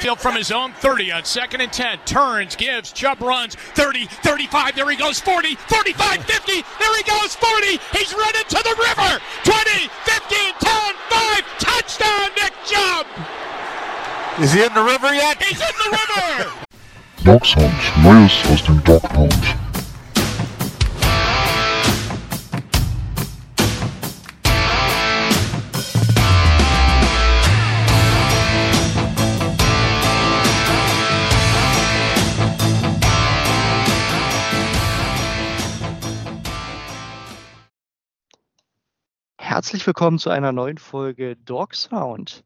Mayfield from his own 30 on second and 10. Turns, gives, Chubb runs. 30, 35, there he goes. 40, 45, 50, there he goes. 40, he's running to the river. 20, 15, 10, 5, touchdown, Nick Chubb. Is he in the river yet? He's in the river. Dog Sounds, Neues aus dem Dog Pound. Herzlich willkommen zu einer neuen Folge Dog Sound.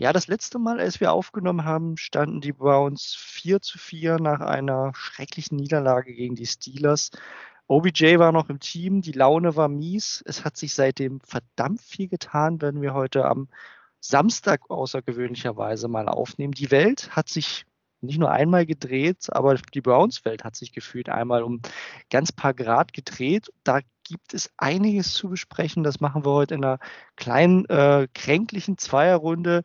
Ja, das letzte Mal, als wir aufgenommen haben, standen die Browns 4 zu 4 nach einer schrecklichen Niederlage gegen die Steelers. OBJ war noch im Team, die Laune war mies. Es hat sich seitdem verdammt viel getan, wenn wir heute am Samstag außergewöhnlicherweise mal aufnehmen. Die Welt hat sich nicht nur einmal gedreht, aber die Browns-Welt hat sich gefühlt einmal um ganz paar Grad gedreht. Da gibt es einiges zu besprechen. Das machen wir heute in einer kleinen, äh, kränklichen Zweierrunde.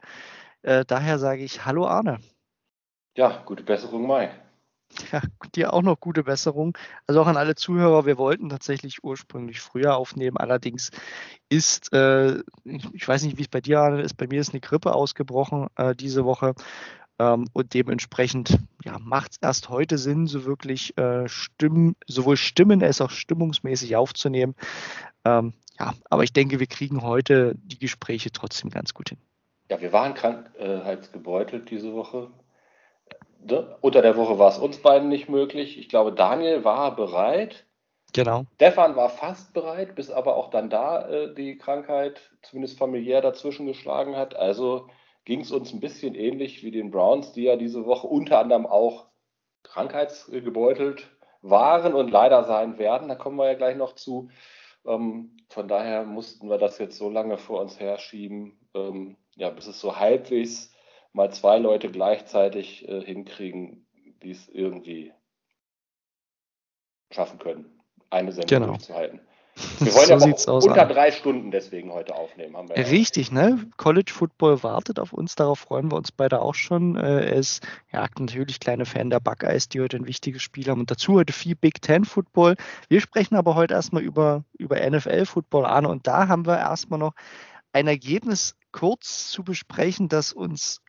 Äh, daher sage ich Hallo Arne. Ja, gute Besserung, Mike. Ja, dir auch noch gute Besserung. Also auch an alle Zuhörer, wir wollten tatsächlich ursprünglich früher aufnehmen. Allerdings ist, äh, ich, ich, weiß nicht, wie es bei dir ist, bei mir ist eine Grippe ausgebrochen äh, diese Woche. Ähm, und dementsprechend ja, macht es erst heute Sinn, so wirklich äh, Stimmen, sowohl Stimmen als auch stimmungsmäßig aufzunehmen. Ähm, ja, aber ich denke, wir kriegen heute die Gespräche trotzdem ganz gut hin. Ja, wir waren krankheitsgebeutelt diese Woche. Ne? Unter der Woche war es uns beiden nicht möglich. Ich glaube, Daniel war bereit. Genau. Stefan war fast bereit, bis aber auch dann da äh, die Krankheit zumindest familiär dazwischen geschlagen hat. Also ging es uns ein bisschen ähnlich wie den Browns, die ja diese Woche unter anderem auch krankheitsgebeutelt waren und leider sein werden. Da kommen wir ja gleich noch zu. Ähm, von daher mussten wir das jetzt so lange vor uns herschieben, ähm, ja, bis es so halbwegs mal zwei Leute gleichzeitig äh, hinkriegen, die es irgendwie schaffen können, eine Sendung genau. durchzuhalten. Wir wollen so ja auch unter drei Stunden deswegen heute aufnehmen. Haben wir Richtig, ne? College Football wartet auf uns, darauf freuen wir uns beide auch schon. Er ist ja natürlich kleine Fan der Buckeyes, die heute ein wichtiges Spiel haben und dazu heute viel Big Ten Football. Wir sprechen aber heute erstmal über, über NFL Football an und da haben wir erstmal noch ein Ergebnis kurz zu besprechen, das uns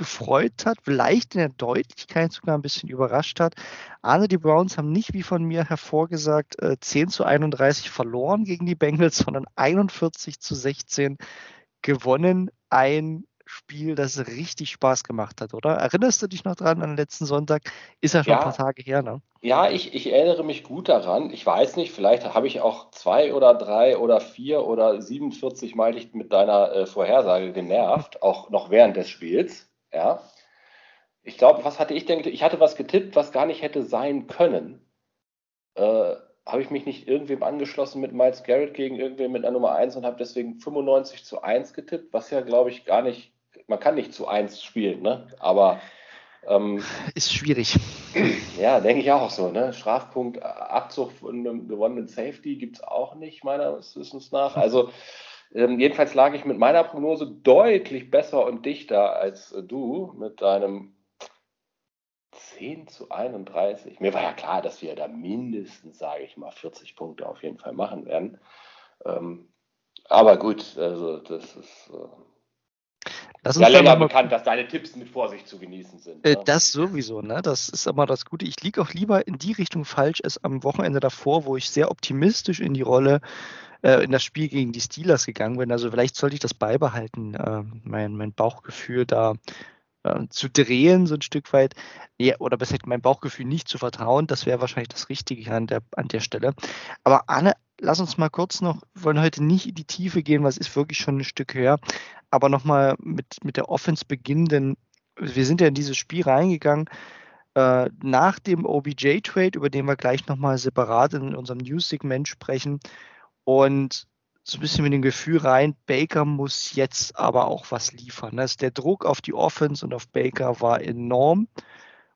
gefreut hat, vielleicht in der Deutlichkeit sogar ein bisschen überrascht hat. Arne, die Browns haben nicht, wie von mir hervorgesagt, 10 äh, zu 31 verloren gegen die Bengals, sondern 41 zu 16 gewonnen. Ein Spiel, das richtig Spaß gemacht hat, oder? Erinnerst du dich noch dran an den letzten Sonntag? Ist ja schon ja, ein paar Tage her, ne? Ja, ich, ich erinnere mich gut daran. Ich weiß nicht, vielleicht habe ich auch zwei oder drei oder vier oder 47 Mal dich mit deiner äh, Vorhersage genervt, auch noch während des Spiels. Ja. Ich glaube, was hatte ich denn? Ich hatte was getippt, was gar nicht hätte sein können. Äh, habe ich mich nicht irgendwem angeschlossen mit Miles Garrett gegen irgendwem mit einer Nummer 1 und habe deswegen 95 zu 1 getippt, was ja, glaube ich, gar nicht, man kann nicht zu 1 spielen, ne? Aber ähm, ist schwierig. Ja, denke ich auch so. Ne? Strafpunkt, Abzug von einem gewonnenen Safety gibt es auch nicht, meiner Wissens nach. Also ähm, jedenfalls lag ich mit meiner Prognose deutlich besser und dichter als äh, du mit deinem 10 zu 31. Mir war ja klar, dass wir da mindestens, sage ich mal, 40 Punkte auf jeden Fall machen werden. Ähm, aber gut, also das ist. Äh, ja länger bekannt, dass deine Tipps mit Vorsicht zu genießen sind. Äh, ne? Das sowieso, ne? Das ist immer das Gute. Ich liege auch lieber in die Richtung falsch als am Wochenende davor, wo ich sehr optimistisch in die Rolle äh, in das Spiel gegen die Steelers gegangen bin. Also vielleicht sollte ich das beibehalten, äh, mein, mein Bauchgefühl da äh, zu drehen, so ein Stück weit. Ja, oder besser mein Bauchgefühl nicht zu vertrauen. Das wäre wahrscheinlich das Richtige an der, an der Stelle. Aber Anne, lass uns mal kurz noch, wir wollen heute nicht in die Tiefe gehen, was ist wirklich schon ein Stück höher, aber nochmal mit, mit der Offense beginnen, denn wir sind ja in dieses Spiel reingegangen äh, nach dem OBJ-Trade, über den wir gleich nochmal separat in unserem News-Segment sprechen, und so ein bisschen mit dem Gefühl rein, Baker muss jetzt aber auch was liefern. Also der Druck auf die Offense und auf Baker war enorm.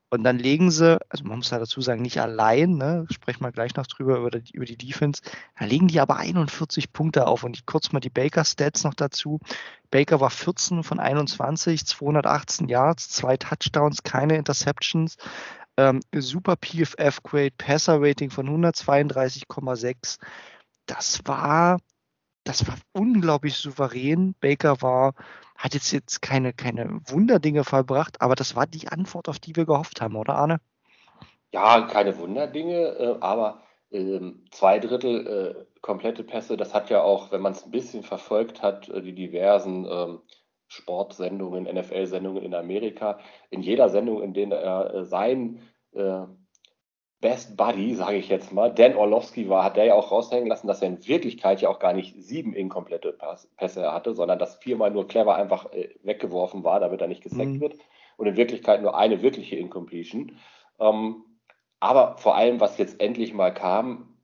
Und dann legen sie, also man muss da dazu sagen, nicht allein, ne, sprechen wir gleich noch drüber, über die, über die Defense, da legen die aber 41 Punkte auf. Und ich kurz mal die Baker-Stats noch dazu. Baker war 14 von 21, 218 Yards, zwei Touchdowns, keine Interceptions. Ähm, super PFF-Grade, Passer-Rating von 132,6. Das war, das war unglaublich souverän. Baker war hat jetzt, jetzt keine, keine Wunderdinge vollbracht, aber das war die Antwort, auf die wir gehofft haben, oder Arne? Ja, keine Wunderdinge, äh, aber äh, zwei Drittel äh, komplette Pässe, das hat ja auch, wenn man es ein bisschen verfolgt hat, äh, die diversen ähm, Sportsendungen, NFL-Sendungen in Amerika, in jeder Sendung, in der er sein Best Buddy, sage ich jetzt mal, Dan Orlovsky war, hat der ja auch raushängen lassen, dass er in Wirklichkeit ja auch gar nicht sieben inkomplette Pässe hatte, sondern dass viermal nur clever einfach äh, weggeworfen war, damit er nicht gesackt mhm. wird. Und in Wirklichkeit nur eine wirkliche Incompletion. Ähm, aber vor allem, was jetzt endlich mal kam,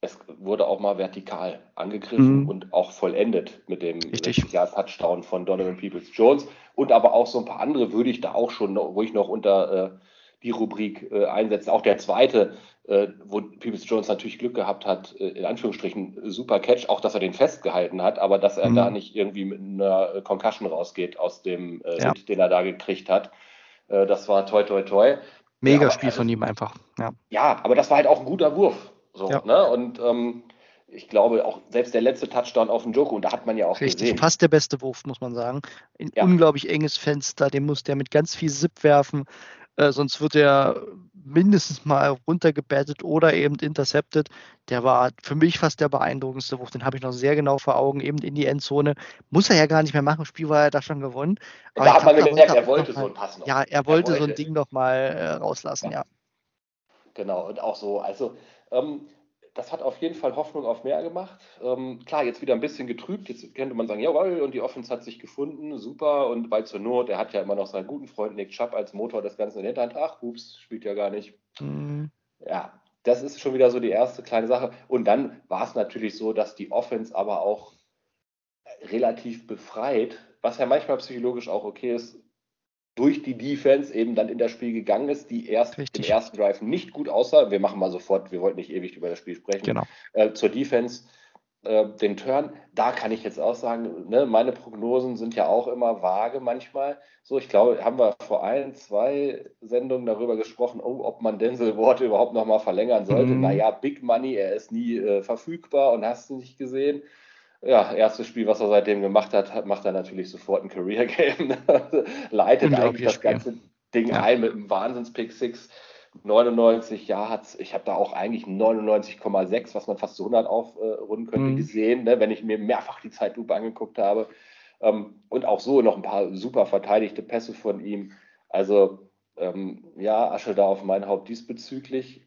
es wurde auch mal vertikal angegriffen mhm. und auch vollendet mit dem Touchdown von Donovan Peoples Jones. Und aber auch so ein paar andere würde ich da auch schon, wo ich noch unter äh, die Rubrik äh, einsetzen. Auch der zweite, äh, wo Peoples Jones natürlich Glück gehabt hat, äh, in Anführungsstrichen super Catch, auch dass er den festgehalten hat, aber dass er mhm. da nicht irgendwie mit einer Concussion rausgeht aus dem äh, ja. Hit, den er da gekriegt hat. Äh, das war toi toi toi. Mega ja, Spiel also, von ihm einfach. Ja. ja, aber das war halt auch ein guter Wurf. So, ja. ne? Und ähm, ich glaube auch selbst der letzte Touchdown auf den Joko, und da hat man ja auch Richtig, gesehen. fast der beste Wurf, muss man sagen. Ein ja. unglaublich enges Fenster, den muss der mit ganz viel Zip werfen. Äh, sonst wird er mindestens mal runtergebettet oder eben intercepted. Der war für mich fast der beeindruckendste Wurf. Den habe ich noch sehr genau vor Augen, eben in die Endzone. Muss er ja gar nicht mehr machen. Spiel war er da schon gewonnen. Aber da hat man gemerkt, er wollte so einen Pass noch. Ja, er wollte, er wollte. so ein Ding noch mal äh, rauslassen, ja. ja. Genau, und auch so, also ähm, das hat auf jeden Fall Hoffnung auf mehr gemacht. Ähm, klar, jetzt wieder ein bisschen getrübt. Jetzt könnte man sagen, jawohl, und die Offense hat sich gefunden, super. Und bei zur Not, er hat ja immer noch seinen guten Freund Nick Chubb als Motor des Ganzen in der Hinterhand. Ach, ups, spielt ja gar nicht. Mhm. Ja, das ist schon wieder so die erste kleine Sache. Und dann war es natürlich so, dass die Offense aber auch relativ befreit, was ja manchmal psychologisch auch okay ist, durch die Defense eben dann in das Spiel gegangen ist, die erst Richtig. im ersten Drive nicht gut aussah. Wir machen mal sofort, wir wollten nicht ewig über das Spiel sprechen. Genau. Äh, zur Defense äh, den Turn, da kann ich jetzt auch sagen, ne, meine Prognosen sind ja auch immer vage manchmal. So, ich glaube, haben wir vor ein, zwei Sendungen darüber gesprochen, oh, ob man Denzel Ward überhaupt nochmal verlängern sollte. Mhm. Naja, Big Money, er ist nie äh, verfügbar und hast du nicht gesehen ja, erstes Spiel, was er seitdem gemacht hat, macht er natürlich sofort ein Career Game. Leitet eigentlich das ganze Ding ja. ein mit einem Wahnsinns-Pick 6. 99 ja, hat's, ich habe da auch eigentlich 99,6, was man fast zu 100 aufrunden könnte, mhm. gesehen, ne, wenn ich mir mehrfach die Zeitlupe angeguckt habe. Ähm, und auch so noch ein paar super verteidigte Pässe von ihm. Also ähm, ja, Asche da auf mein Haupt diesbezüglich.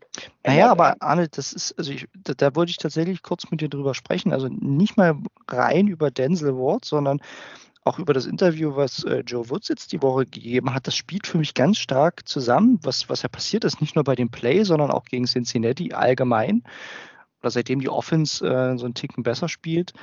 Naja, aber Arne, das ist, also ich, da, da wollte ich tatsächlich kurz mit dir drüber sprechen. Also nicht mal rein über Denzel Ward, sondern auch über das Interview, was äh, Joe Woods jetzt die Woche gegeben hat. Das spielt für mich ganz stark zusammen, was, was ja passiert ist, nicht nur bei dem Play, sondern auch gegen Cincinnati allgemein. Oder seitdem die Offense äh, so einen Ticken besser spielt.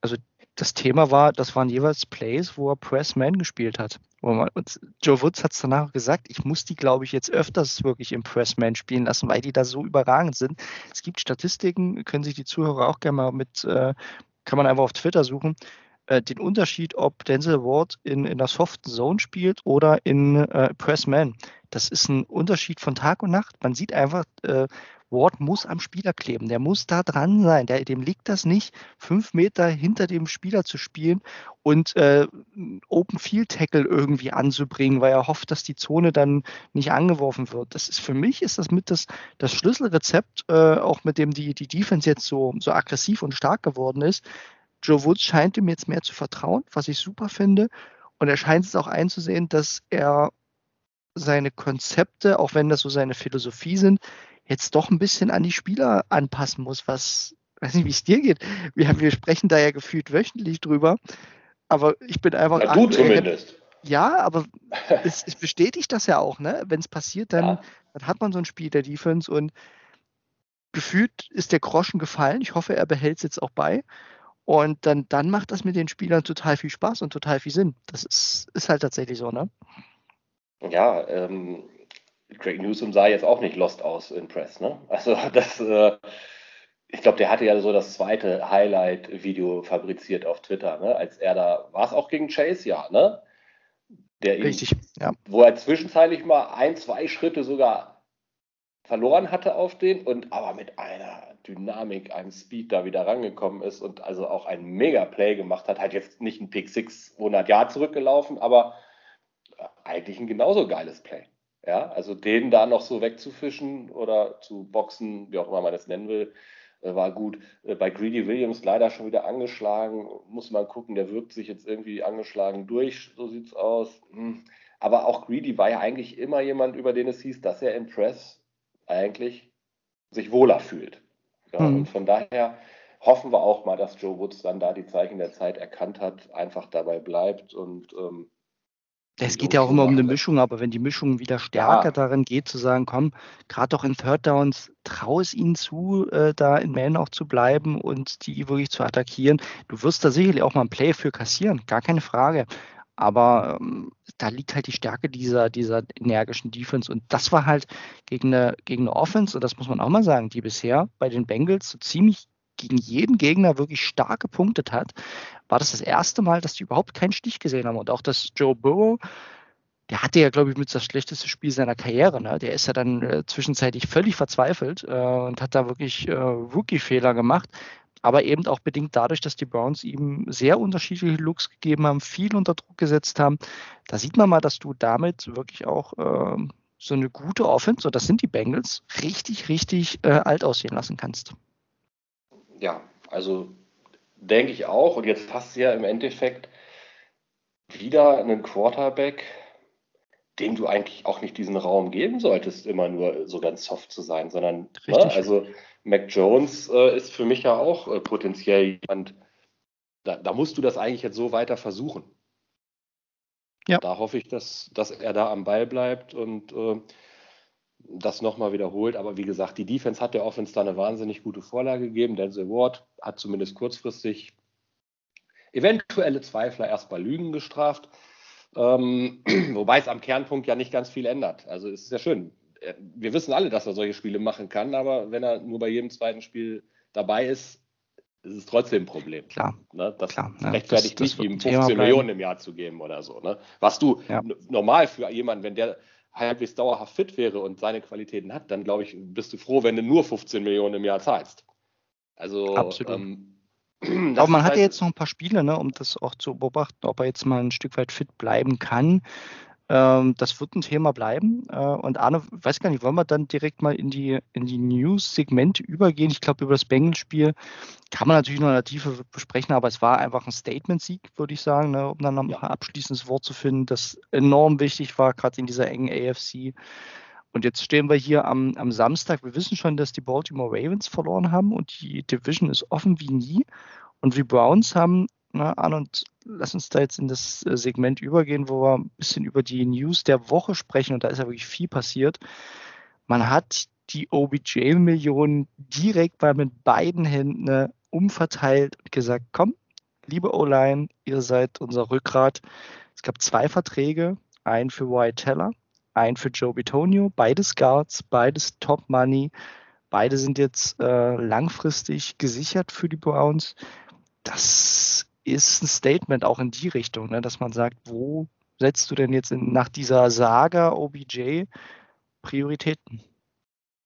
Also das Thema war, das waren jeweils Plays, wo er Press-Man gespielt hat. Man, und Joe Woods hat es danach gesagt, ich muss die, glaube ich, jetzt öfters wirklich im Press-Man spielen lassen, weil die da so überragend sind. Es gibt Statistiken, können sich die Zuhörer auch gerne mal mit, äh, kann man einfach auf Twitter suchen, äh, den Unterschied, ob Denzel Ward in, in der soften Zone spielt oder in äh, Press-Man. Das ist ein Unterschied von Tag und Nacht. Man sieht einfach, äh, Ward muss am Spieler kleben, der muss da dran sein. Der, dem liegt das nicht, fünf Meter hinter dem Spieler zu spielen und äh, Open Field Tackle irgendwie anzubringen, weil er hofft, dass die Zone dann nicht angeworfen wird. Das ist für mich ist das mit das, das Schlüsselrezept, äh, auch mit dem die, die Defense jetzt so, so aggressiv und stark geworden ist. Joe Woods scheint ihm jetzt mehr zu vertrauen, was ich super finde. Und er scheint es auch einzusehen, dass er seine Konzepte, auch wenn das so seine Philosophie sind, jetzt doch ein bisschen an die Spieler anpassen muss, was, weiß nicht, wie es dir geht. Wir, wir sprechen da ja gefühlt wöchentlich drüber, aber ich bin einfach. Ja, du zumindest. Ja, aber es, es, bestätigt das ja auch, ne? Wenn es passiert, dann, ja. dann hat man so ein Spiel der Defense und gefühlt ist der Groschen gefallen. Ich hoffe, er behält es jetzt auch bei. Und dann, dann macht das mit den Spielern total viel Spaß und total viel Sinn. Das ist, ist halt tatsächlich so, ne? Ja, ähm, Craig Newsom sah jetzt auch nicht lost aus in Press, ne? Also das, äh, ich glaube, der hatte ja so das zweite Highlight-Video fabriziert auf Twitter, ne? Als er da, war es auch gegen Chase, ja, ne? Der Richtig, ihn, ja. Wo er zwischenzeitlich mal ein, zwei Schritte sogar verloren hatte auf den und aber mit einer Dynamik, einem Speed da wieder rangekommen ist und also auch ein Mega-Play gemacht hat. Hat jetzt nicht ein Pick 6 100 Jahre zurückgelaufen, aber eigentlich ein genauso geiles Play. Ja, also den da noch so wegzufischen oder zu boxen, wie auch immer man das nennen will, äh, war gut. Äh, bei Greedy Williams leider schon wieder angeschlagen. Muss man gucken, der wirkt sich jetzt irgendwie angeschlagen durch, so sieht's aus. Hm. Aber auch Greedy war ja eigentlich immer jemand, über den es hieß, dass er im Press eigentlich sich wohler fühlt. Ja, mhm. Und von daher hoffen wir auch mal, dass Joe Woods dann da die Zeichen der Zeit erkannt hat, einfach dabei bleibt und ähm, es geht ja auch immer um eine Mischung, aber wenn die Mischung wieder stärker ja. darin geht, zu sagen, komm, gerade doch in Third Downs, trau es ihnen zu, äh, da in Man auch zu bleiben und die wirklich zu attackieren. Du wirst da sicherlich auch mal ein Play für kassieren, gar keine Frage. Aber ähm, da liegt halt die Stärke dieser, dieser energischen Defense. Und das war halt gegen eine, gegen eine Offense, und das muss man auch mal sagen, die bisher bei den Bengals so ziemlich gegen jeden Gegner wirklich stark gepunktet hat, war das das erste Mal, dass die überhaupt keinen Stich gesehen haben. Und auch dass Joe Burrow, der hatte ja, glaube ich, mit das schlechteste Spiel seiner Karriere. Ne? Der ist ja dann äh, zwischenzeitlich völlig verzweifelt äh, und hat da wirklich äh, Rookie-Fehler gemacht. Aber eben auch bedingt dadurch, dass die Browns ihm sehr unterschiedliche Looks gegeben haben, viel unter Druck gesetzt haben. Da sieht man mal, dass du damit wirklich auch ähm, so eine gute Offense, und das sind die Bengals, richtig, richtig äh, alt aussehen lassen kannst ja, also denke ich auch. Und jetzt hast du ja im Endeffekt wieder einen Quarterback, dem du eigentlich auch nicht diesen Raum geben solltest, immer nur so ganz soft zu sein, sondern ne, also Mac Jones äh, ist für mich ja auch äh, potenziell jemand, da, da, musst du das eigentlich jetzt so weiter versuchen. Ja. Da hoffe ich, dass, dass er da am Ball bleibt und äh, das nochmal wiederholt. Aber wie gesagt, die Defense hat der Offense da eine wahnsinnig gute Vorlage gegeben. Denzel Ward hat zumindest kurzfristig eventuelle Zweifler erst bei Lügen gestraft. Ähm, wobei es am Kernpunkt ja nicht ganz viel ändert. Also es ist ja schön. Äh, wir wissen alle, dass er solche Spiele machen kann, aber wenn er nur bei jedem zweiten Spiel dabei ist, ist es trotzdem ein Problem. Klar. Ne? Das Klar, ja, rechtfertigt das, das nicht, ihm 15 Millionen im Jahr zu geben oder so. Ne? Was du ja. normal für jemanden, wenn der halbwegs dauerhaft fit wäre und seine Qualitäten hat, dann glaube ich, bist du froh, wenn du nur 15 Millionen im Jahr zahlst. Also Absolut. Ähm, aber man hat ja halt jetzt noch ein paar Spiele, ne, um das auch zu beobachten, ob er jetzt mal ein Stück weit fit bleiben kann. Ähm, das wird ein Thema bleiben. Äh, und Arne, weiß gar nicht, wollen wir dann direkt mal in die, in die News-Segmente übergehen? Ich glaube, über das Bengals-Spiel kann man natürlich noch in der Tiefe besprechen, aber es war einfach ein Statement-Sieg, würde ich sagen, ne, um dann noch ja. ein abschließendes Wort zu finden, das enorm wichtig war, gerade in dieser engen AFC. Und jetzt stehen wir hier am, am Samstag. Wir wissen schon, dass die Baltimore Ravens verloren haben und die Division ist offen wie nie. Und die Browns haben ne, an und lass uns da jetzt in das äh, Segment übergehen, wo wir ein bisschen über die News der Woche sprechen und da ist ja wirklich viel passiert. Man hat die OBJ-Millionen direkt mal mit beiden Händen äh, umverteilt und gesagt, komm, liebe O-Line, ihr seid unser Rückgrat. Es gab zwei Verträge, einen für Wyatt Teller, einen für Joe Bitonio, beides Guards, beides Top Money. Beide sind jetzt äh, langfristig gesichert für die Browns. Das ist ein Statement auch in die Richtung, ne, dass man sagt, wo setzt du denn jetzt in, nach dieser Saga OBJ Prioritäten?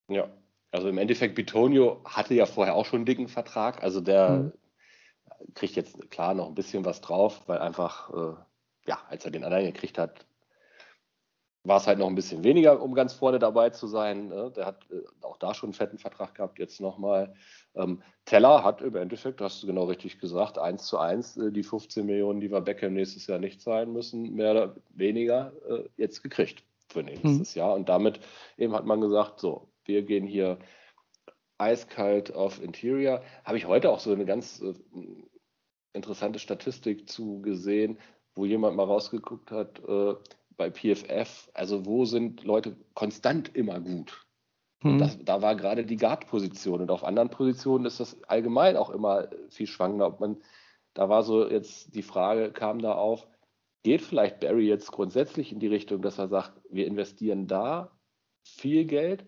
Ja, also im Endeffekt, Bitonio hatte ja vorher auch schon einen dicken Vertrag. Also der mhm. kriegt jetzt klar noch ein bisschen was drauf, weil einfach, äh, ja, als er den anderen gekriegt hat, war es halt noch ein bisschen weniger, um ganz vorne dabei zu sein. Ne? Der hat äh, auch da schon einen fetten Vertrag gehabt, jetzt nochmal. Ähm, Teller hat im Endeffekt, hast du genau richtig gesagt, 1 zu 1 äh, die 15 Millionen, die wir Beckham nächstes Jahr nicht zahlen müssen, mehr oder weniger äh, jetzt gekriegt für nächstes mhm. Jahr. Und damit eben hat man gesagt, so, wir gehen hier eiskalt auf Interior. Habe ich heute auch so eine ganz interessante Statistik zu gesehen, wo jemand mal rausgeguckt hat, bei PFF, also wo sind Leute konstant immer gut? Mhm. Das, da war gerade die Guard-Position und auf anderen Positionen ist das allgemein auch immer viel schwankender. Ob man, da war so jetzt die Frage, kam da auf, geht vielleicht Barry jetzt grundsätzlich in die Richtung, dass er sagt, wir investieren da viel Geld,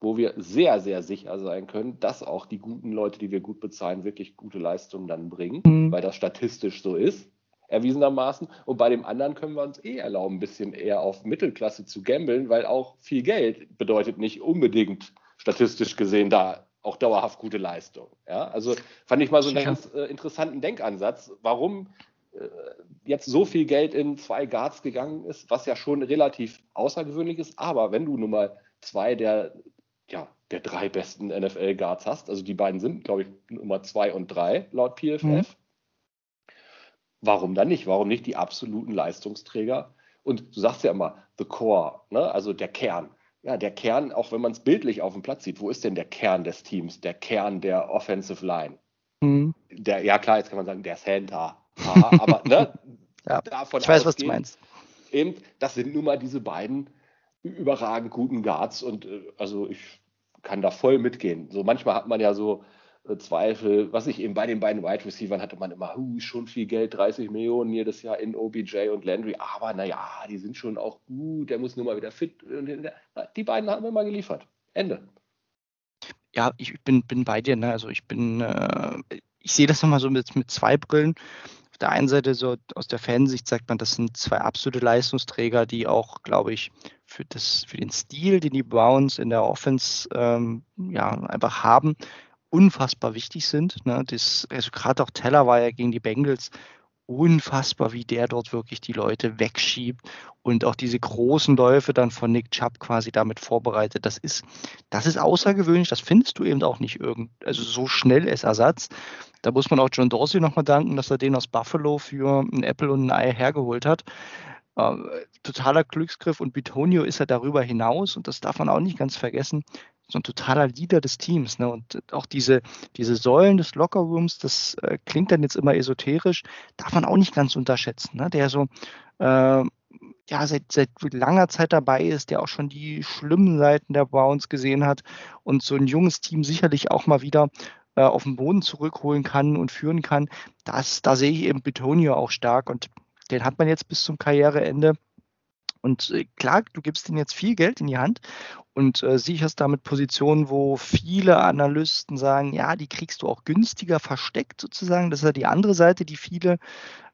wo wir sehr, sehr sicher sein können, dass auch die guten Leute, die wir gut bezahlen, wirklich gute Leistungen dann bringen, mhm. weil das statistisch so ist, erwiesenermaßen. Und bei dem anderen können wir uns eh erlauben, ein bisschen eher auf Mittelklasse zu gambeln, weil auch viel Geld bedeutet nicht unbedingt statistisch gesehen da auch dauerhaft gute Leistung. Ja, also fand ich mal so einen ganz äh, interessanten Denkansatz, warum äh, jetzt so viel Geld in zwei Guards gegangen ist, was ja schon relativ außergewöhnlich ist. Aber wenn du nun mal zwei der, ja, der drei besten NFL-Guards hast, also die beiden sind, glaube ich, Nummer zwei und drei laut PFF, mhm. Warum dann nicht? Warum nicht die absoluten Leistungsträger? Und du sagst ja immer, the core, ne? also der Kern ja, der Kern, auch wenn man es bildlich auf dem Platz sieht, wo ist denn der Kern des Teams, der Kern der Offensive Line? Mhm. Der, ja, klar, jetzt kann man sagen, der Center. aber ne, ja, davon ich weiß, was du meinst. Eben, das sind nun mal diese beiden überragend guten Guards und äh, also ich kann da voll mitgehen. So manchmal hat man ja so Zweifel. Was ich eben bei den beiden Wide Receivers hatte man immer, huh, schon viel Geld, 30 Millionen jedes Jahr in OBJ und Landry. Aber naja, die sind schon auch gut, der muss nur mal wieder fit. Die beiden haben wir mal geliefert. Ende. Ja, ich bin, bin bei dir. Ne? Also ich bin, äh, ich sehe das nochmal so mit, mit zwei Brillen. Auf der einen Seite so aus der Fansicht sagt man, das sind zwei absolute Leistungsträger, die auch, glaube ich, für, das, für den Stil, den die Browns in der Offense ähm, ja, einfach haben, unfassbar wichtig sind. Ne? Das, also gerade auch Teller war ja gegen die Bengals unfassbar, wie der dort wirklich die Leute wegschiebt und auch diese großen Läufe dann von Nick Chubb quasi damit vorbereitet. Das ist, das ist außergewöhnlich, das findest du eben auch nicht irgend, also so schnell als Ersatz. Da muss man auch John Dorsey nochmal danken, dass er den aus Buffalo für ein Apple und ein Ei hergeholt hat. Äh, totaler Glücksgriff und Bitonio ist er darüber hinaus und das darf man auch nicht ganz vergessen so ein totaler Leader des Teams. Ne? Und auch diese, diese Säulen des Lockerrooms, das äh, klingt dann jetzt immer esoterisch, darf man auch nicht ganz unterschätzen. Ne? Der so äh, ja, seit, seit langer Zeit dabei ist, der auch schon die schlimmen Seiten der Browns gesehen hat und so ein junges Team sicherlich auch mal wieder äh, auf den Boden zurückholen kann und führen kann. Das, da sehe ich eben Betonio auch stark und den hat man jetzt bis zum Karriereende. Und äh, klar, du gibst ihm jetzt viel Geld in die Hand und äh, sicherst damit Positionen, wo viele Analysten sagen, ja, die kriegst du auch günstiger versteckt sozusagen. Das ist ja die andere Seite, die viele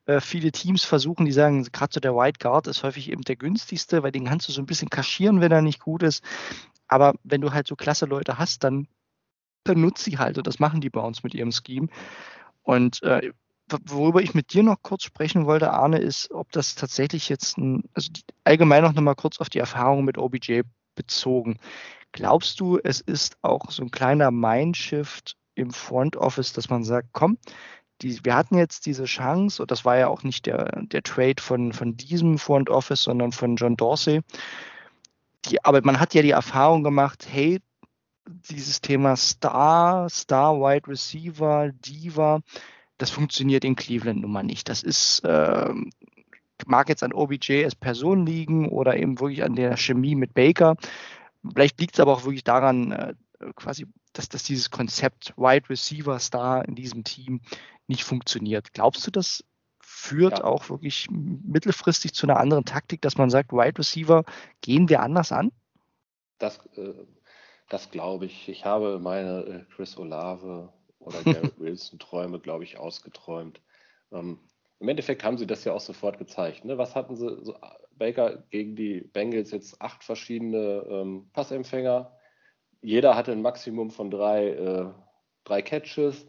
äh, viele Teams versuchen, die sagen, gerade so der White Guard ist häufig eben der günstigste, weil den kannst du so ein bisschen kaschieren, wenn er nicht gut ist. Aber wenn du halt so klasse Leute hast, dann, dann nutzt sie halt und das machen die bei uns mit ihrem Scheme. Und äh, worüber ich mit dir noch kurz sprechen wollte, Arne, ist, ob das tatsächlich jetzt ein, also allgemein noch mal kurz auf die Erfahrung mit OBJ bezogen. Glaubst du, es ist auch so ein kleiner Mindshift im Front Office, dass man sagt, komm, die, wir hatten jetzt diese Chance, und das war ja auch nicht der, der Trade von, von diesem Front Office, sondern von John Dorsey. Die, aber man hat ja die Erfahrung gemacht, hey, dieses Thema Star, Star Wide Receiver, Diva, das funktioniert in Cleveland nun mal nicht. Das ist, äh, mag jetzt an OBJ als Person liegen oder eben wirklich an der Chemie mit Baker. Vielleicht liegt es aber auch wirklich daran, äh, quasi, dass, dass dieses Konzept Wide Receiver Star in diesem Team nicht funktioniert. Glaubst du, das führt ja. auch wirklich mittelfristig zu einer anderen Taktik, dass man sagt, Wide Receiver gehen wir anders an? Das, äh, das glaube ich. Ich habe meine äh, Chris Olave oder Garrett Wilson Träume, glaube ich, ausgeträumt. Ähm, Im Endeffekt haben sie das ja auch sofort gezeigt. Ne? Was hatten sie? So, Baker gegen die Bengals jetzt acht verschiedene ähm, Passempfänger. Jeder hatte ein Maximum von drei, äh, drei Catches.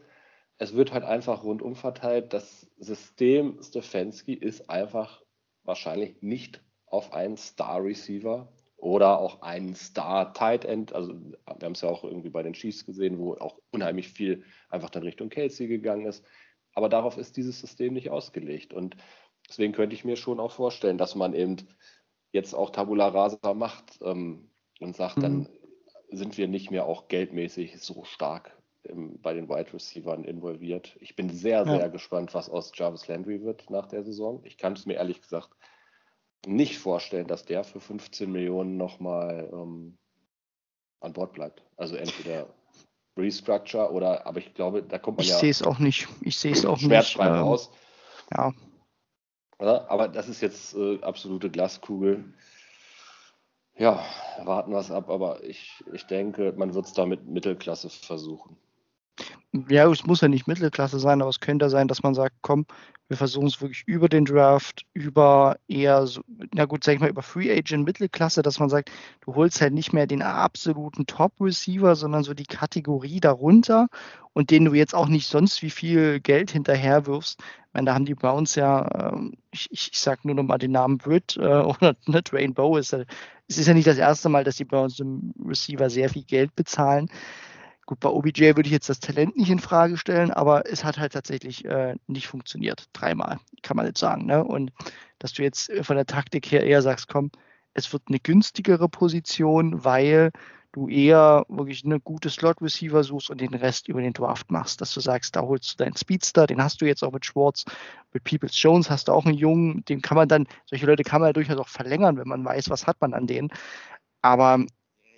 Es wird halt einfach rundum verteilt. Das System Stefanski ist einfach wahrscheinlich nicht auf einen Star Receiver oder auch einen Star Tight End. Also wir haben es ja auch irgendwie bei den Chiefs gesehen, wo auch unheimlich viel einfach dann Richtung Kelsey gegangen ist. Aber darauf ist dieses System nicht ausgelegt. Und deswegen könnte ich mir schon auch vorstellen, dass man eben jetzt auch Tabula Rasa macht ähm, und sagt, mhm. dann sind wir nicht mehr auch geldmäßig so stark im, bei den Wide Receivers involviert. Ich bin sehr, sehr ja. gespannt, was aus Jarvis Landry wird nach der Saison. Ich kann es mir ehrlich gesagt nicht vorstellen, dass der für 15 Millionen nochmal ähm, an Bord bleibt. Also entweder Restructure oder, aber ich glaube, da kommt man ich ja. Ich sehe es auch nicht. Ich sehe es auch nicht. Ähm, raus. Ja. ja. Aber das ist jetzt äh, absolute Glaskugel. Ja, warten wir es ab, aber ich, ich denke, man wird es da mit Mittelklasse versuchen. Ja, es muss ja nicht Mittelklasse sein, aber es könnte sein, dass man sagt, komm, wir versuchen es wirklich über den Draft, über eher, so, na gut, sag ich mal, über Free Agent Mittelklasse, dass man sagt, du holst halt nicht mehr den absoluten Top-Receiver, sondern so die Kategorie darunter und den du jetzt auch nicht sonst wie viel Geld hinterher wirfst. Ich meine, da haben die Browns ja, ähm, ich, ich, ich sag nur noch mal den Namen Britt äh, oder ne, Rainbow, ist, es ist ja nicht das erste Mal, dass die Browns dem Receiver sehr viel Geld bezahlen. Gut, bei OBJ würde ich jetzt das Talent nicht in Frage stellen, aber es hat halt tatsächlich äh, nicht funktioniert. Dreimal, kann man jetzt sagen. Ne? Und dass du jetzt von der Taktik her eher sagst, komm, es wird eine günstigere Position, weil du eher wirklich eine gute Slot-Receiver suchst und den Rest über den Draft machst. Dass du sagst, da holst du deinen Speedster, den hast du jetzt auch mit Schwartz, mit Peoples Jones hast du auch einen Jungen, den kann man dann, solche Leute kann man ja durchaus auch verlängern, wenn man weiß, was hat man an denen. Aber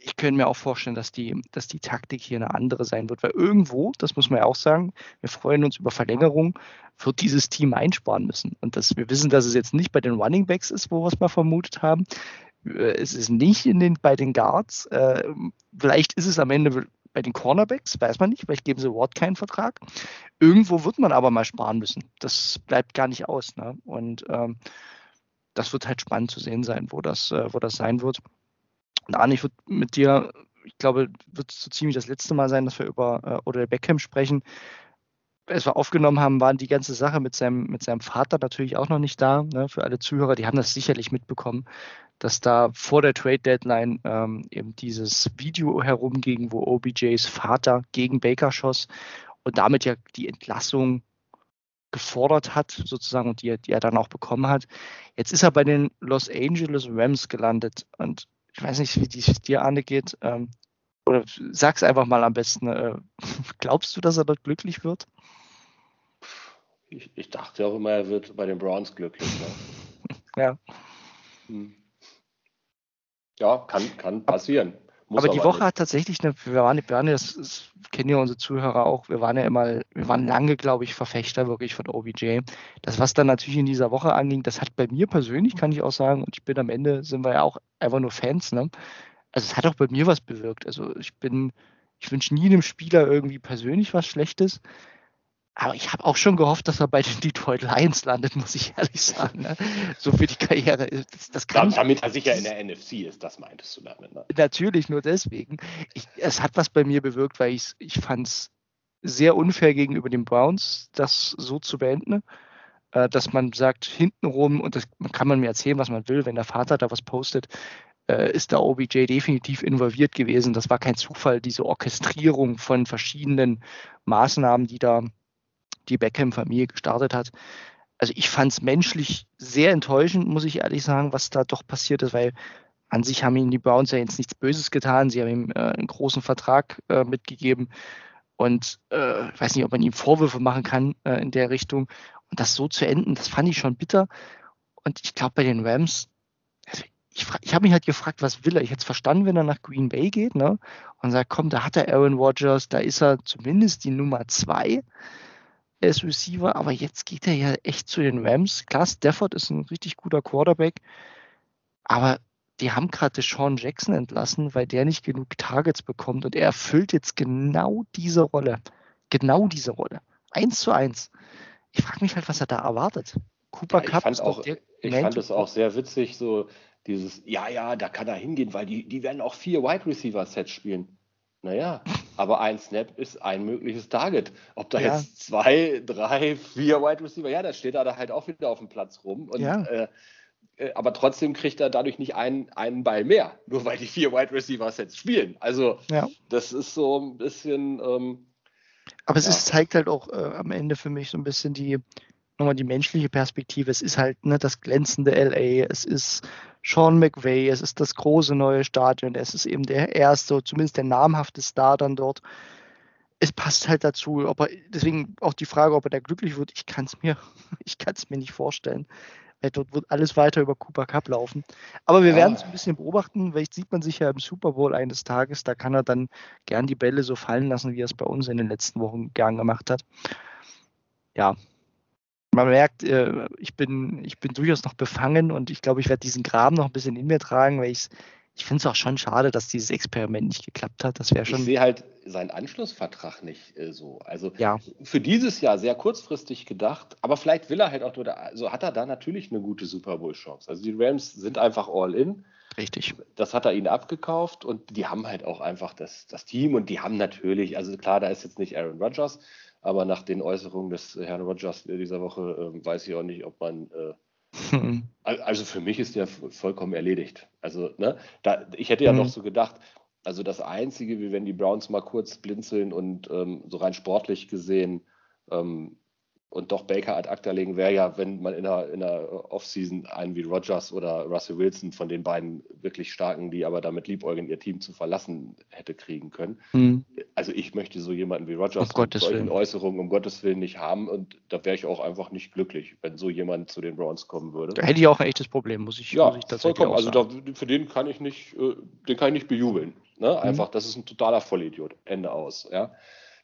ich könnte mir auch vorstellen, dass die, dass die Taktik hier eine andere sein wird, weil irgendwo, das muss man ja auch sagen, wir freuen uns über Verlängerung, wird dieses Team einsparen müssen. Und das, wir wissen, dass es jetzt nicht bei den Running Backs ist, wo wir es mal vermutet haben. Äh, es ist nicht in den, bei den Guards. Äh, vielleicht ist es am Ende bei den Cornerbacks, weiß man nicht, vielleicht geben sie Ward keinen Vertrag. Irgendwo wird man aber mal sparen müssen. Das bleibt gar nicht aus. Ne? Und ähm, das wird halt spannend zu sehen sein, wo das, äh, wo das sein wird. Arne, ich würde mit dir, ich glaube, wird es so ziemlich das letzte Mal sein, dass wir über äh, Odell Beckham sprechen. Als wir aufgenommen haben, war die ganze Sache mit seinem, mit seinem Vater natürlich auch noch nicht da. Ne? Für alle Zuhörer, die haben das sicherlich mitbekommen, dass da vor der Trade Deadline ähm, eben dieses Video herumging, wo OBJs Vater gegen Baker schoss und damit ja die Entlassung gefordert hat, sozusagen, und die, die er dann auch bekommen hat. Jetzt ist er bei den Los Angeles Rams gelandet und ich weiß nicht, wie es dir, Arne, geht. Ähm, oder sag's einfach mal am besten. Äh, glaubst du, dass er dort glücklich wird? Ich, ich, dachte auch immer, er wird bei den Browns glücklich. Ne? ja. Hm. Ja, kann, kann passieren. Muss aber die Woche nicht. hat tatsächlich eine, wir waren, wir waren das, das, kennen ja unsere Zuhörer auch, wir waren ja immer, wir waren lange, glaube ich, Verfechter wirklich von OBJ. Das, was dann natürlich in dieser Woche anging, das hat bei mir persönlich, kann ich auch sagen, und ich bin am Ende, sind wir ja auch einfach nur Fans, ne? Also es hat auch bei mir was bewirkt. Also ich bin, ich wünsche nie einem Spieler irgendwie persönlich was Schlechtes. Aber ich habe auch schon gehofft, dass er bei den Detroit Lions landet, muss ich ehrlich sagen. Ne? So für die Karriere. Das, das kann damit er sicher in der NFC ist, das meintest du damit. Ne? Natürlich, nur deswegen. Ich, es hat was bei mir bewirkt, weil ich, ich fand es sehr unfair gegenüber den Browns, das so zu beenden. Äh, dass man sagt, hintenrum, und das kann man mir erzählen, was man will, wenn der Vater da was postet, äh, ist der OBJ definitiv involviert gewesen. Das war kein Zufall, diese Orchestrierung von verschiedenen Maßnahmen, die da die Beckham-Familie gestartet hat. Also ich fand es menschlich sehr enttäuschend, muss ich ehrlich sagen, was da doch passiert ist, weil an sich haben ihm die Browns ja jetzt nichts Böses getan. Sie haben ihm äh, einen großen Vertrag äh, mitgegeben und äh, ich weiß nicht, ob man ihm Vorwürfe machen kann äh, in der Richtung. Und das so zu enden, das fand ich schon bitter. Und ich glaube, bei den Rams, also ich, ich habe mich halt gefragt, was will er? Ich hätte es verstanden, wenn er nach Green Bay geht ne? und sagt, komm, da hat er Aaron Rodgers, da ist er zumindest die Nummer zwei als Receiver, aber jetzt geht er ja echt zu den Rams. Klar, Stafford ist ein richtig guter Quarterback, aber die haben gerade Sean Jackson entlassen, weil der nicht genug Targets bekommt und er erfüllt jetzt genau diese Rolle. Genau diese Rolle. Eins zu eins. Ich frage mich halt, was er da erwartet. Cooper ja, Cup ist auch, der Ich fand es auch sehr witzig, so dieses, ja, ja, da kann er hingehen, weil die, die werden auch vier Wide Receiver Sets spielen. Naja, aber ein Snap ist ein mögliches Target. Ob da ja. jetzt zwei, drei, vier Wide Receiver, ja, da steht er da halt auch wieder auf dem Platz rum. Und, ja. äh, äh, aber trotzdem kriegt er dadurch nicht einen, einen Ball mehr, nur weil die vier Wide Receivers jetzt spielen. Also, ja. das ist so ein bisschen. Ähm, aber es ist, zeigt halt auch äh, am Ende für mich so ein bisschen die, nochmal die menschliche Perspektive. Es ist halt ne, das glänzende LA, es ist Sean McVay, es ist das große neue Stadion, es ist eben der erste, zumindest der namhafte Star dann dort. Es passt halt dazu, ob er, deswegen auch die Frage, ob er da glücklich wird, ich kann es mir, ich kann es mir nicht vorstellen. Weil dort wird alles weiter über Cooper Cup laufen. Aber wir ja. werden es ein bisschen beobachten. Vielleicht sieht man sich ja im Super Bowl eines Tages. Da kann er dann gern die Bälle so fallen lassen, wie er es bei uns in den letzten Wochen gern gemacht hat. Ja, man merkt, äh, ich, bin, ich bin durchaus noch befangen und ich glaube, ich werde diesen Graben noch ein bisschen in mir tragen, weil ich ich finde es auch schon schade, dass dieses Experiment nicht geklappt hat. Das wäre schon. Ich sehe halt seinen Anschlussvertrag nicht äh, so. Also ja. für dieses Jahr sehr kurzfristig gedacht, aber vielleicht will er halt auch nur, da, also hat er da natürlich eine gute Super Bowl-Chance. Also die Rams sind einfach all in. Richtig. Das hat er ihnen abgekauft und die haben halt auch einfach das, das Team und die haben natürlich, also klar, da ist jetzt nicht Aaron Rodgers, aber nach den Äußerungen des Herrn Rodgers dieser Woche äh, weiß ich auch nicht, ob man äh, also für mich ist der vollkommen erledigt. Also, ne, da, ich hätte ja mhm. noch so gedacht, also das Einzige, wie wenn die Browns mal kurz blinzeln und ähm, so rein sportlich gesehen ähm, und doch Baker ad acta legen, wäre ja, wenn man in der, in der Offseason einen wie Rogers oder Russell Wilson von den beiden wirklich starken, die aber damit liebäugeln, ihr Team zu verlassen, hätte kriegen können. Mhm. Also ich möchte so jemanden wie Rogers um mit solchen Willen. Äußerungen um Gottes Willen nicht haben und da wäre ich auch einfach nicht glücklich, wenn so jemand zu den Browns kommen würde. Da hätte ich auch ein echtes Problem, muss ich, ja, muss ich vollkommen. Also da, für den kann ich nicht, äh, den kann ich nicht bejubeln. Ne? Mhm. Einfach, mhm. das ist ein totaler Vollidiot. Ende aus. Ja?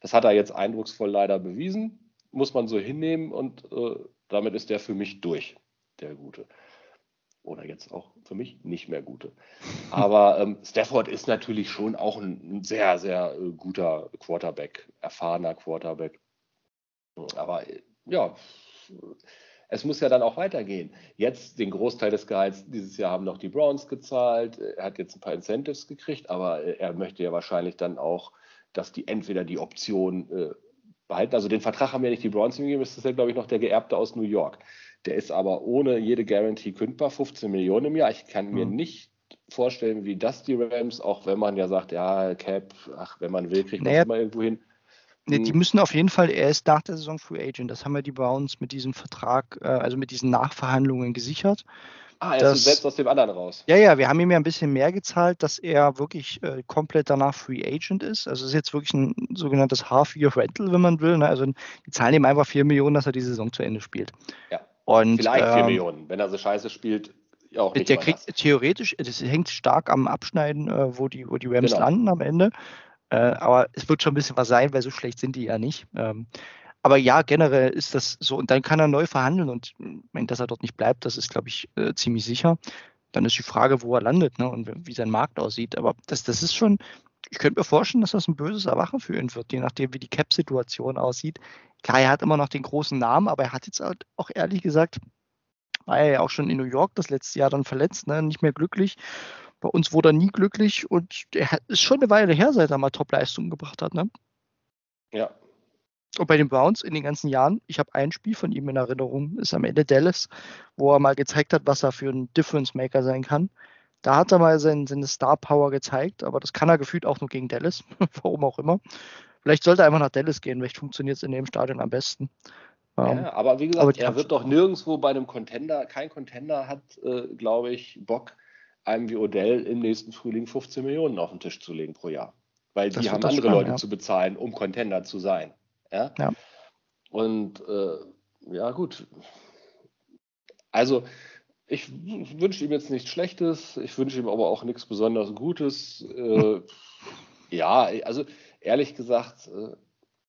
Das hat er jetzt eindrucksvoll leider bewiesen muss man so hinnehmen und äh, damit ist der für mich durch, der Gute. Oder jetzt auch für mich nicht mehr Gute. Aber ähm, Stafford ist natürlich schon auch ein, ein sehr, sehr äh, guter Quarterback, erfahrener Quarterback. Aber äh, ja, es muss ja dann auch weitergehen. Jetzt den Großteil des Gehalts dieses Jahr haben noch die Browns gezahlt. Er hat jetzt ein paar Incentives gekriegt, aber äh, er möchte ja wahrscheinlich dann auch, dass die entweder die Option äh, behalten. Also den Vertrag haben ja nicht die Browns gegeben, das ist ja, glaube ich, noch der Geerbte aus New York. Der ist aber ohne jede Garantie kündbar, 15 Millionen im Jahr. Ich kann mir mhm. nicht vorstellen, wie das die Rams, auch wenn man ja sagt, ja, Cap, ach, wenn man will, kriegt man naja, immer irgendwo hin. Nee, die hm. müssen auf jeden Fall erst nach der Saison Free Agent. Das haben ja die Browns mit diesem Vertrag, äh, also mit diesen Nachverhandlungen gesichert. Ah, er ist selbst aus dem anderen raus. Ja, ja, wir haben ihm ja ein bisschen mehr gezahlt, dass er wirklich äh, komplett danach Free Agent ist. Also es ist jetzt wirklich ein sogenanntes Half-Year-Rental, wenn man will. Ne? Also die zahlen ihm einfach 4 Millionen, dass er die Saison zu Ende spielt. Ja. Und, Vielleicht 4 ähm, Millionen. Wenn er so scheiße spielt, auch nicht. Der kriegt das. theoretisch, das hängt stark am Abschneiden, äh, wo, die, wo die Rams genau. landen am Ende. Äh, aber es wird schon ein bisschen was sein, weil so schlecht sind die ja nicht. Ähm, aber ja, generell ist das so. Und dann kann er neu verhandeln. Und wenn dass er dort nicht bleibt, das ist, glaube ich, äh, ziemlich sicher. Dann ist die Frage, wo er landet ne? und wie sein Markt aussieht. Aber das, das ist schon, ich könnte mir vorstellen, dass das ein böses Erwachen für ihn wird, je nachdem, wie die Cap-Situation aussieht. Klar, er hat immer noch den großen Namen, aber er hat jetzt halt auch ehrlich gesagt, war er ja auch schon in New York das letzte Jahr dann verletzt, ne? nicht mehr glücklich. Bei uns wurde er nie glücklich und er ist schon eine Weile her, seit er mal Top-Leistungen gebracht hat. Ne? Ja, und bei den Browns in den ganzen Jahren, ich habe ein Spiel von ihm in Erinnerung, ist am Ende Dallas, wo er mal gezeigt hat, was er für ein Difference Maker sein kann. Da hat er mal sein, seine Star Power gezeigt, aber das kann er gefühlt auch nur gegen Dallas, warum auch immer. Vielleicht sollte er einfach nach Dallas gehen, vielleicht funktioniert es in dem Stadion am besten. Ja, ähm, aber wie gesagt, aber er wird doch nirgendwo bei einem Contender, kein Contender hat, äh, glaube ich, Bock, einem wie Odell im nächsten Frühling 15 Millionen auf den Tisch zu legen pro Jahr. Weil die haben andere Leute ja. zu bezahlen, um Contender zu sein. Ja. ja. Und äh, ja, gut. Also, ich wünsche ihm jetzt nichts Schlechtes, ich wünsche ihm aber auch nichts besonders Gutes. Äh, ja, also ehrlich gesagt, äh,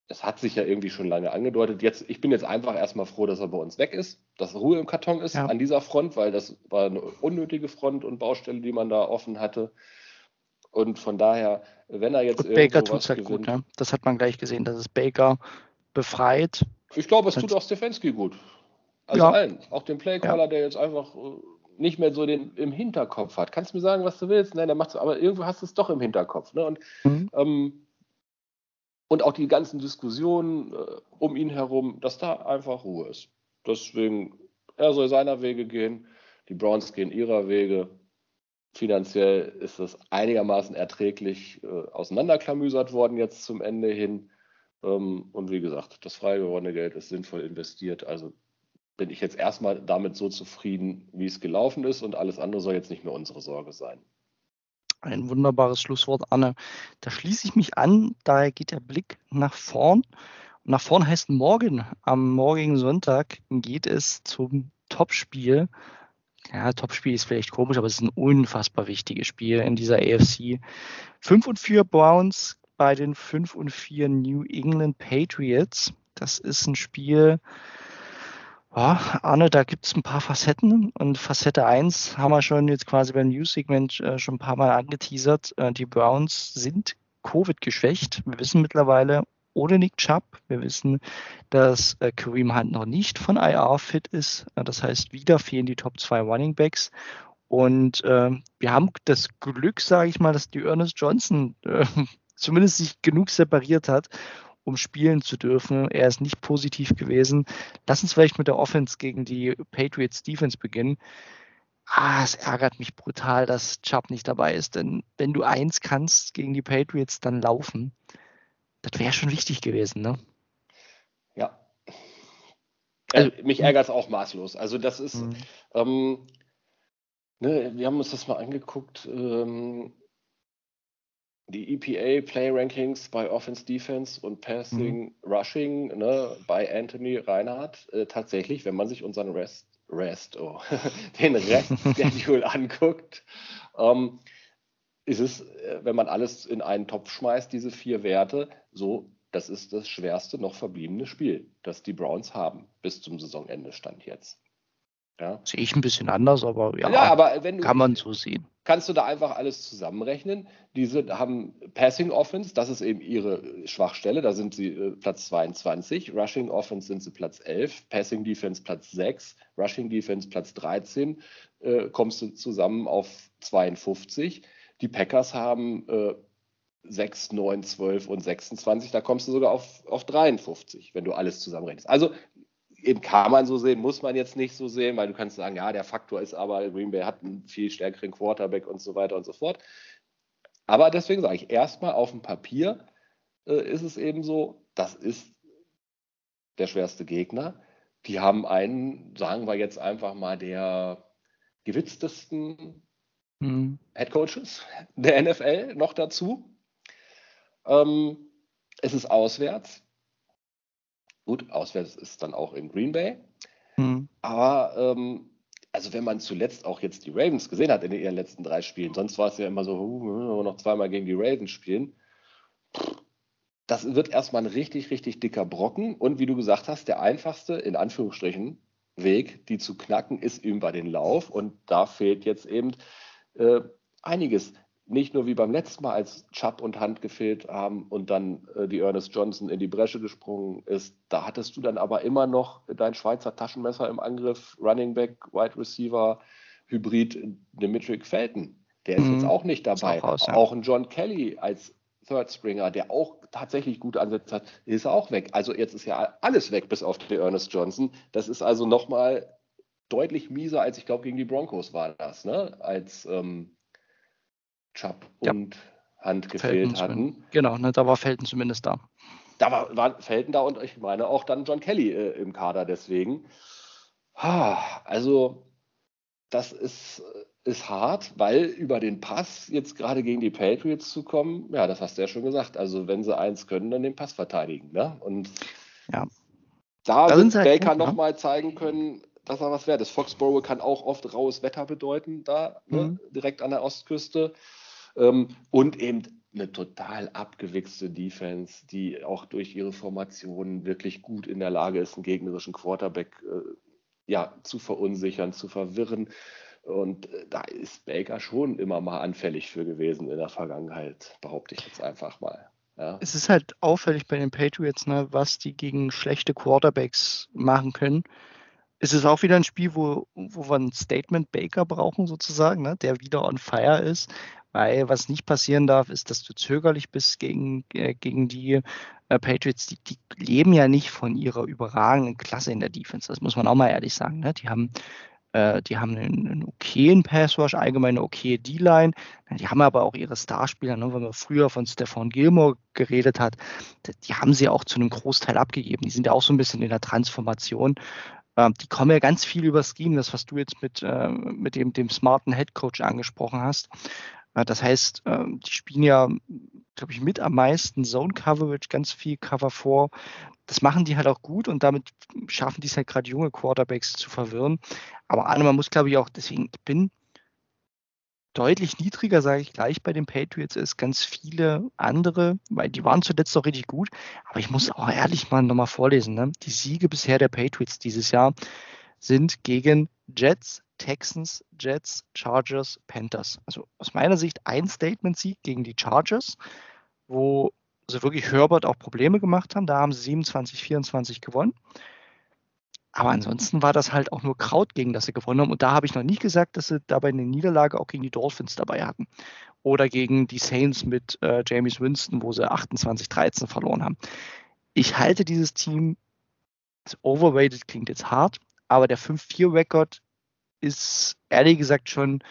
es hat sich ja irgendwie schon lange angedeutet. Jetzt, ich bin jetzt einfach erstmal froh, dass er bei uns weg ist, dass Ruhe im Karton ist ja. an dieser Front, weil das war eine unnötige Front und Baustelle, die man da offen hatte. Und von daher, wenn er jetzt. Gut, Baker tut es halt gewinnt, gut, ne? Das hat man gleich gesehen, dass es Baker befreit. Ich glaube, es tut auch Stefanski gut. Also ja. allen. Auch dem Playcaller, ja. der jetzt einfach äh, nicht mehr so den im Hinterkopf hat. Kannst du mir sagen, was du willst? Nein, der macht es, aber irgendwo hast du es doch im Hinterkopf. Ne? Und, mhm. ähm, und auch die ganzen Diskussionen äh, um ihn herum, dass da einfach Ruhe ist. Deswegen, er soll seiner Wege gehen, die Browns gehen ihrer Wege Finanziell ist es einigermaßen erträglich äh, auseinanderklamüsert worden jetzt zum Ende hin. Ähm, und wie gesagt, das frei gewordene Geld ist sinnvoll investiert. Also bin ich jetzt erstmal damit so zufrieden, wie es gelaufen ist und alles andere soll jetzt nicht mehr unsere Sorge sein. Ein wunderbares Schlusswort, Anne. Da schließe ich mich an. Daher geht der Blick nach vorn. nach vorn heißt morgen, am morgigen Sonntag, geht es zum Topspiel ja, Topspiel ist vielleicht komisch, aber es ist ein unfassbar wichtiges Spiel in dieser AFC. 5 und 4 Browns bei den 5 und 4 New England Patriots. Das ist ein Spiel, Ja, Arne, da gibt es ein paar Facetten und Facette 1 haben wir schon jetzt quasi beim News-Segment äh, schon ein paar Mal angeteasert. Äh, die Browns sind Covid geschwächt. Wir wissen mittlerweile ohne Nick Chubb. Wir wissen, dass äh, Kareem Hunt noch nicht von IR fit ist. Äh, das heißt, wieder fehlen die Top 2 Running Backs. Und äh, wir haben das Glück, sage ich mal, dass die Ernest Johnson äh, zumindest sich genug separiert hat, um spielen zu dürfen. Er ist nicht positiv gewesen. Lass uns vielleicht mit der Offense gegen die Patriots Defense beginnen. Ah, es ärgert mich brutal, dass Chubb nicht dabei ist, denn wenn du eins kannst gegen die Patriots, dann laufen. Das wäre schon wichtig gewesen, ne? Ja. Also, mich ärgert es auch maßlos. Also das ist, mhm. ähm, ne, wir haben uns das mal angeguckt, ähm, die EPA Play Rankings bei Offense, Defense und Passing, mhm. Rushing ne, bei Anthony Reinhardt. Äh, tatsächlich, wenn man sich unseren Rest, Rest, oh, den Rest-Schedule anguckt, ähm, ist es, äh, wenn man alles in einen Topf schmeißt, diese vier Werte, so, das ist das schwerste noch verbliebene Spiel, das die Browns haben bis zum Saisonende stand jetzt. Ja. Sehe ich ein bisschen anders, aber ja, ja aber wenn du, kann man so sehen. Kannst du da einfach alles zusammenrechnen? Diese haben Passing Offense, das ist eben ihre Schwachstelle, da sind sie äh, Platz 22, Rushing Offense sind sie Platz 11, Passing Defense Platz 6, Rushing Defense Platz 13, äh, kommst du zusammen auf 52. Die Packers haben äh, 6, 9, 12 und 26, da kommst du sogar auf, auf 53, wenn du alles zusammenrechnest. Also eben kann man so sehen, muss man jetzt nicht so sehen, weil du kannst sagen, ja, der Faktor ist aber, Green Bay hat einen viel stärkeren Quarterback und so weiter und so fort. Aber deswegen sage ich, erstmal auf dem Papier äh, ist es eben so, das ist der schwerste Gegner. Die haben einen, sagen wir jetzt einfach mal, der gewitztesten mhm. Head Coaches der NFL noch dazu. Ähm, es ist auswärts. Gut, auswärts ist dann auch in Green Bay. Mhm. Aber ähm, also wenn man zuletzt auch jetzt die Ravens gesehen hat in ihren letzten drei Spielen, sonst war es ja immer so, uh, noch zweimal gegen die Ravens spielen. Das wird erstmal ein richtig, richtig dicker Brocken. Und wie du gesagt hast, der einfachste, in Anführungsstrichen, Weg, die zu knacken, ist über den Lauf. Und da fehlt jetzt eben äh, einiges nicht nur wie beim letzten Mal, als Chubb und Hand gefehlt haben und dann äh, die Ernest Johnson in die Bresche gesprungen ist, da hattest du dann aber immer noch dein Schweizer Taschenmesser im Angriff, Running Back, Wide Receiver, Hybrid, Dimitri Felton. Der ist mhm. jetzt auch nicht dabei. Auch, raus, ja. auch, ein John Kelly als Third Springer, der auch tatsächlich gute Ansätze hat, ist auch weg. Also jetzt ist ja alles weg, bis auf die Ernest Johnson. Das ist also nochmal deutlich mieser, als ich glaube, gegen die Broncos war das, ne? Als ähm, Chubb ja. und Hand gefehlt hatten. Genau, ne, da war Felton zumindest da. Da war, war Felton da und ich meine auch dann John Kelly äh, im Kader deswegen. Also, das ist, ist hart, weil über den Pass jetzt gerade gegen die Patriots zu kommen, ja, das hast du ja schon gesagt. Also, wenn sie eins können, dann den Pass verteidigen. Ne? Und ja. da, da wird halt Baker halt nochmal zeigen können, dass er was wert ist. Foxborough kann auch oft raues Wetter bedeuten, da ne? mhm. ne? direkt an der Ostküste. Ähm, und eben eine total abgewichste Defense, die auch durch ihre Formation wirklich gut in der Lage ist, einen gegnerischen Quarterback äh, ja, zu verunsichern, zu verwirren. Und äh, da ist Baker schon immer mal anfällig für gewesen in der Vergangenheit, behaupte ich jetzt einfach mal. Ja. Es ist halt auffällig bei den Patriots, ne, was die gegen schlechte Quarterbacks machen können. Es ist auch wieder ein Spiel, wo, wo wir einen Statement Baker brauchen, sozusagen, ne, der wieder on fire ist weil was nicht passieren darf, ist, dass du zögerlich bist gegen, äh, gegen die äh, Patriots. Die, die, leben ja nicht von ihrer überragenden Klasse in der Defense. Das muss man auch mal ehrlich sagen. Ne? Die haben äh, die haben einen, einen okayen Pass-Rush, allgemein eine okaye D-Line. Die haben aber auch ihre Starspieler, ne, wenn man früher von Stefan Gilmore geredet hat, die haben sie auch zu einem Großteil abgegeben. Die sind ja auch so ein bisschen in der Transformation. Ähm, die kommen ja ganz viel über Scheme, das, was du jetzt mit, äh, mit dem, dem smarten Head Coach angesprochen hast. Das heißt, ähm, die spielen ja, glaube ich, mit am meisten Zone Coverage, ganz viel Cover 4. Das machen die halt auch gut und damit schaffen die es halt gerade junge Quarterbacks zu verwirren. Aber Anne, man muss, glaube ich, auch, deswegen, ich bin deutlich niedriger, sage ich gleich, bei den Patriots ist. Ganz viele andere, weil die waren zuletzt doch richtig gut. Aber ich muss auch ehrlich mal nochmal vorlesen. Ne? Die Siege bisher der Patriots dieses Jahr sind gegen Jets, Texans, Jets, Chargers, Panthers. Also aus meiner Sicht ein Statement-Sieg gegen die Chargers, wo sie wirklich Herbert auch Probleme gemacht haben. Da haben sie 27, 24 gewonnen. Aber ansonsten war das halt auch nur Kraut, gegen das sie gewonnen haben. Und da habe ich noch nicht gesagt, dass sie dabei eine Niederlage auch gegen die Dolphins dabei hatten. Oder gegen die Saints mit äh, James Winston, wo sie 28-13 verloren haben. Ich halte dieses Team, overrated klingt jetzt hart, aber der 5-4-Rekord ist ehrlich gesagt schon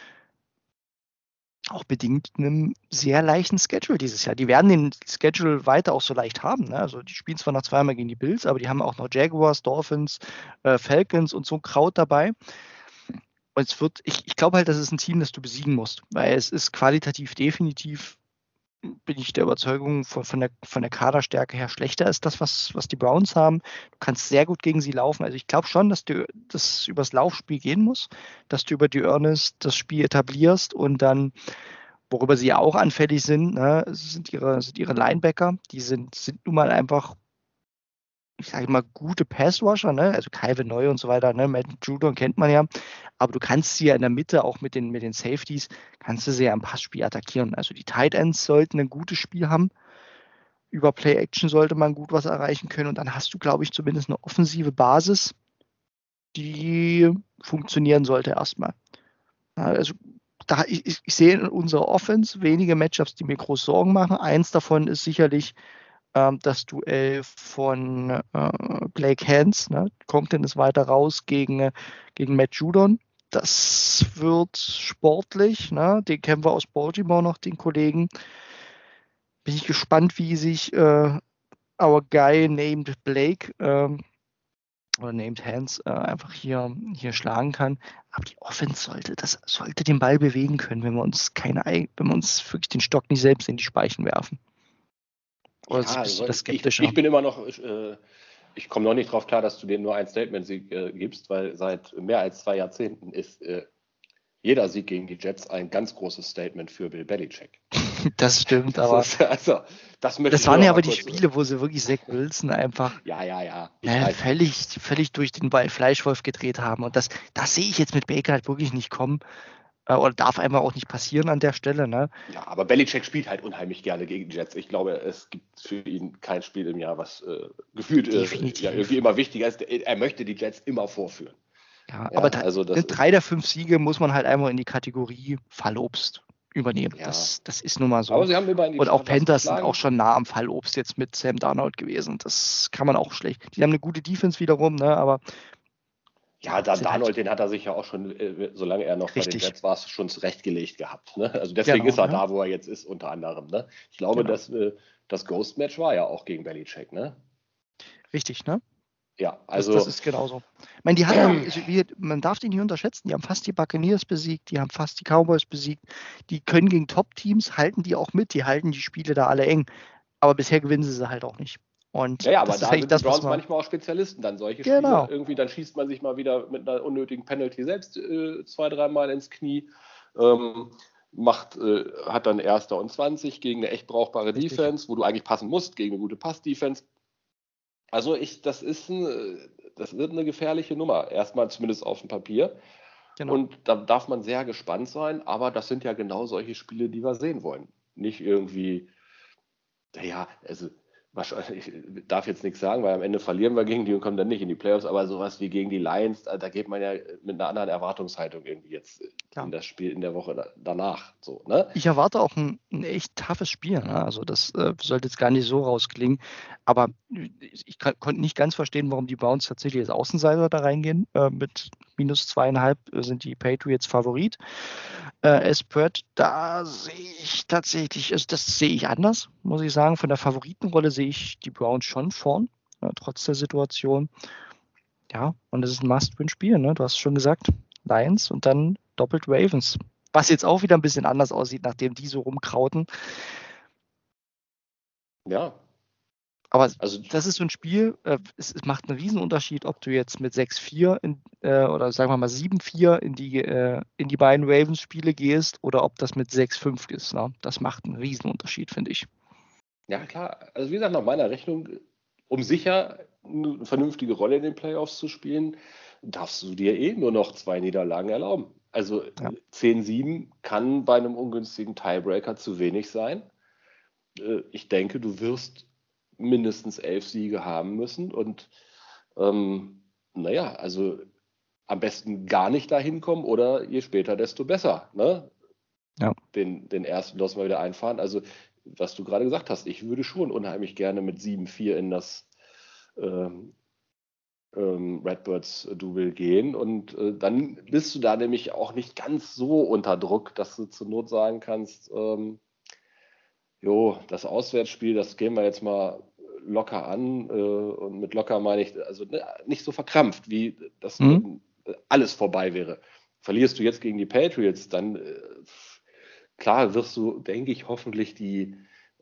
auch bedingt einem sehr leichten Schedule dieses Jahr. Die werden den Schedule weiter auch so leicht haben. Ne? Also die spielen zwar noch zweimal gegen die Bills, aber die haben auch noch Jaguars, Dolphins, äh, Falcons und so Kraut dabei. Und es wird, ich, ich glaube halt, das ist ein Team, das du besiegen musst, weil es ist qualitativ definitiv bin ich der Überzeugung von, von, der, von der Kaderstärke her schlechter ist das, was, was die Browns haben. Du kannst sehr gut gegen sie laufen. Also ich glaube schon, dass du das übers Laufspiel gehen muss, dass du über die Earnest das Spiel etablierst und dann, worüber sie auch anfällig sind, ne, sind ihre, sind ihre Linebacker. Die sind, sind nun mal einfach ich sage mal, gute Passwasher, ne? also Calvin Neu und so weiter, ne? Matt Judon kennt man ja, aber du kannst sie ja in der Mitte auch mit den, mit den Safeties, kannst du sie ja im Passspiel attackieren. Also die Tight Ends sollten ein gutes Spiel haben. Über Play-Action sollte man gut was erreichen können und dann hast du, glaube ich, zumindest eine offensive Basis, die funktionieren sollte erstmal. Also da, ich, ich sehe in unserer Offense wenige Matchups, die mir groß Sorgen machen. Eins davon ist sicherlich ähm, das Duell von äh, Blake Hans, ne? Compton ist weiter raus gegen, äh, gegen Matt Judon. Das wird sportlich, ne? den kennen wir aus Baltimore noch, den Kollegen. Bin ich gespannt, wie sich äh, our guy named Blake ähm, oder named Hans äh, einfach hier, hier schlagen kann. Aber die Offense sollte, das sollte den Ball bewegen können, wenn wir uns keine, wenn wir uns wirklich den Stock nicht selbst in die Speichen werfen. Oder ja, also das ich, ich, bin immer noch, äh, ich komme noch nicht drauf klar, dass du denen nur ein Statement-Sieg äh, gibst, weil seit mehr als zwei Jahrzehnten ist äh, jeder Sieg gegen die Jets ein ganz großes Statement für Bill Belichick. Das stimmt, aber. Das, ist, also, das, das waren ja aber die Spiele, wo sie wirklich Zach Wilson einfach ja, ja, ja. ja völlig, völlig durch den Ball Fleischwolf gedreht haben. Und das, das sehe ich jetzt mit Baker halt wirklich nicht kommen. Äh, oder darf einmal auch nicht passieren an der Stelle. Ne? Ja, aber Belichick spielt halt unheimlich gerne gegen Jets. Ich glaube, es gibt für ihn kein Spiel im Jahr, was äh, gefühlt äh, ja, irgendwie immer wichtiger ist. Er möchte die Jets immer vorführen. Ja, ja aber da, also drei der fünf Siege muss man halt einmal in die Kategorie Fallobst übernehmen. Ja. Das, das ist nun mal so. Aber sie haben immer in die Und auch Panthers sind auch schon nah am Fallobst jetzt mit Sam Darnold gewesen. Das kann man auch schlecht. Die haben eine gute Defense wiederum, ne? aber ja, da, Darnold, den hat er sich ja auch schon, äh, solange er noch Richtig. bei den Jets war, schon zurechtgelegt gehabt. Ne? Also deswegen genau, ist er ja. da, wo er jetzt ist, unter anderem. Ne? Ich glaube, genau. dass, äh, das Ghost-Match war ja auch gegen Belichick, ne? Richtig, ne? Ja, also. Das, das ist genauso. Ich meine, die hatten, also man darf die nicht unterschätzen, die haben fast die Buccaneers besiegt, die haben fast die Cowboys besiegt, die können gegen Top-Teams, halten die auch mit, die halten die Spiele da alle eng. Aber bisher gewinnen sie sie halt auch nicht. Und ja, ja aber da sind das, die Browns manchmal auch Spezialisten dann solche genau. Spiele. Irgendwie, dann schießt man sich mal wieder mit einer unnötigen Penalty selbst äh, zwei, dreimal ins Knie. Ähm, macht, äh, hat dann Erster und 20 gegen eine echt brauchbare Richtig. Defense, wo du eigentlich passen musst, gegen eine gute Pass-Defense. Also ich, das ist ein, das wird eine gefährliche Nummer, erstmal zumindest auf dem Papier. Genau. Und da darf man sehr gespannt sein, aber das sind ja genau solche Spiele, die wir sehen wollen. Nicht irgendwie, naja, also wahrscheinlich, ich darf jetzt nichts sagen, weil am Ende verlieren wir gegen die und kommen dann nicht in die Playoffs, aber sowas wie gegen die Lions, da, geht man ja mit einer anderen Erwartungshaltung irgendwie jetzt Klar. in das Spiel in der Woche danach. So, ne? Ich erwarte auch ein, ein echt toughes Spiel. Ne? Also das äh, sollte jetzt gar nicht so rausklingen, aber ich konnte nicht ganz verstehen, warum die Browns tatsächlich als Außenseiter da reingehen. Äh, mit minus zweieinhalb sind die Patriots Favorit. Äh, Espert, da sehe ich tatsächlich, also das sehe ich anders, muss ich sagen. Von der Favoritenrolle sehe ich die Browns schon vorn, ja, trotz der Situation. Ja, und es ist ein Must-Win-Spiel, ne? Du hast schon gesagt, Lions und dann doppelt Ravens. Was jetzt auch wieder ein bisschen anders aussieht, nachdem die so rumkrauten. Ja. Aber also, das ist so ein Spiel, äh, es, es, macht einen Riesenunterschied, ob du jetzt mit 6-4 äh, oder sagen wir mal 7-4 in die, äh, in die beiden Ravens-Spiele gehst oder ob das mit 6-5 ist. Ne? Das macht einen Riesenunterschied, finde ich. Ja, klar. Also wie gesagt, nach meiner Rechnung, um sicher eine vernünftige Rolle in den Playoffs zu spielen, darfst du dir eh nur noch zwei Niederlagen erlauben. Also ja. 10-7 kann bei einem ungünstigen Tiebreaker zu wenig sein. Äh, ich denke, du wirst mindestens elf Siege haben müssen. Und ähm, naja, also am besten gar nicht dahin kommen oder je später, desto besser. Ne? Ja. Den, den ersten Loss mal wieder einfahren. Also, was du gerade gesagt hast, ich würde schon unheimlich gerne mit 7-4 in das ähm, ähm, Redbirds-Double gehen. Und äh, dann bist du da nämlich auch nicht ganz so unter Druck, dass du zur Not sagen kannst, ähm, jo, das Auswärtsspiel, das gehen wir jetzt mal locker an. Äh, und mit locker meine ich, also ne, nicht so verkrampft, wie das mhm. alles vorbei wäre. Verlierst du jetzt gegen die Patriots, dann äh, klar wirst du, denke ich, hoffentlich die,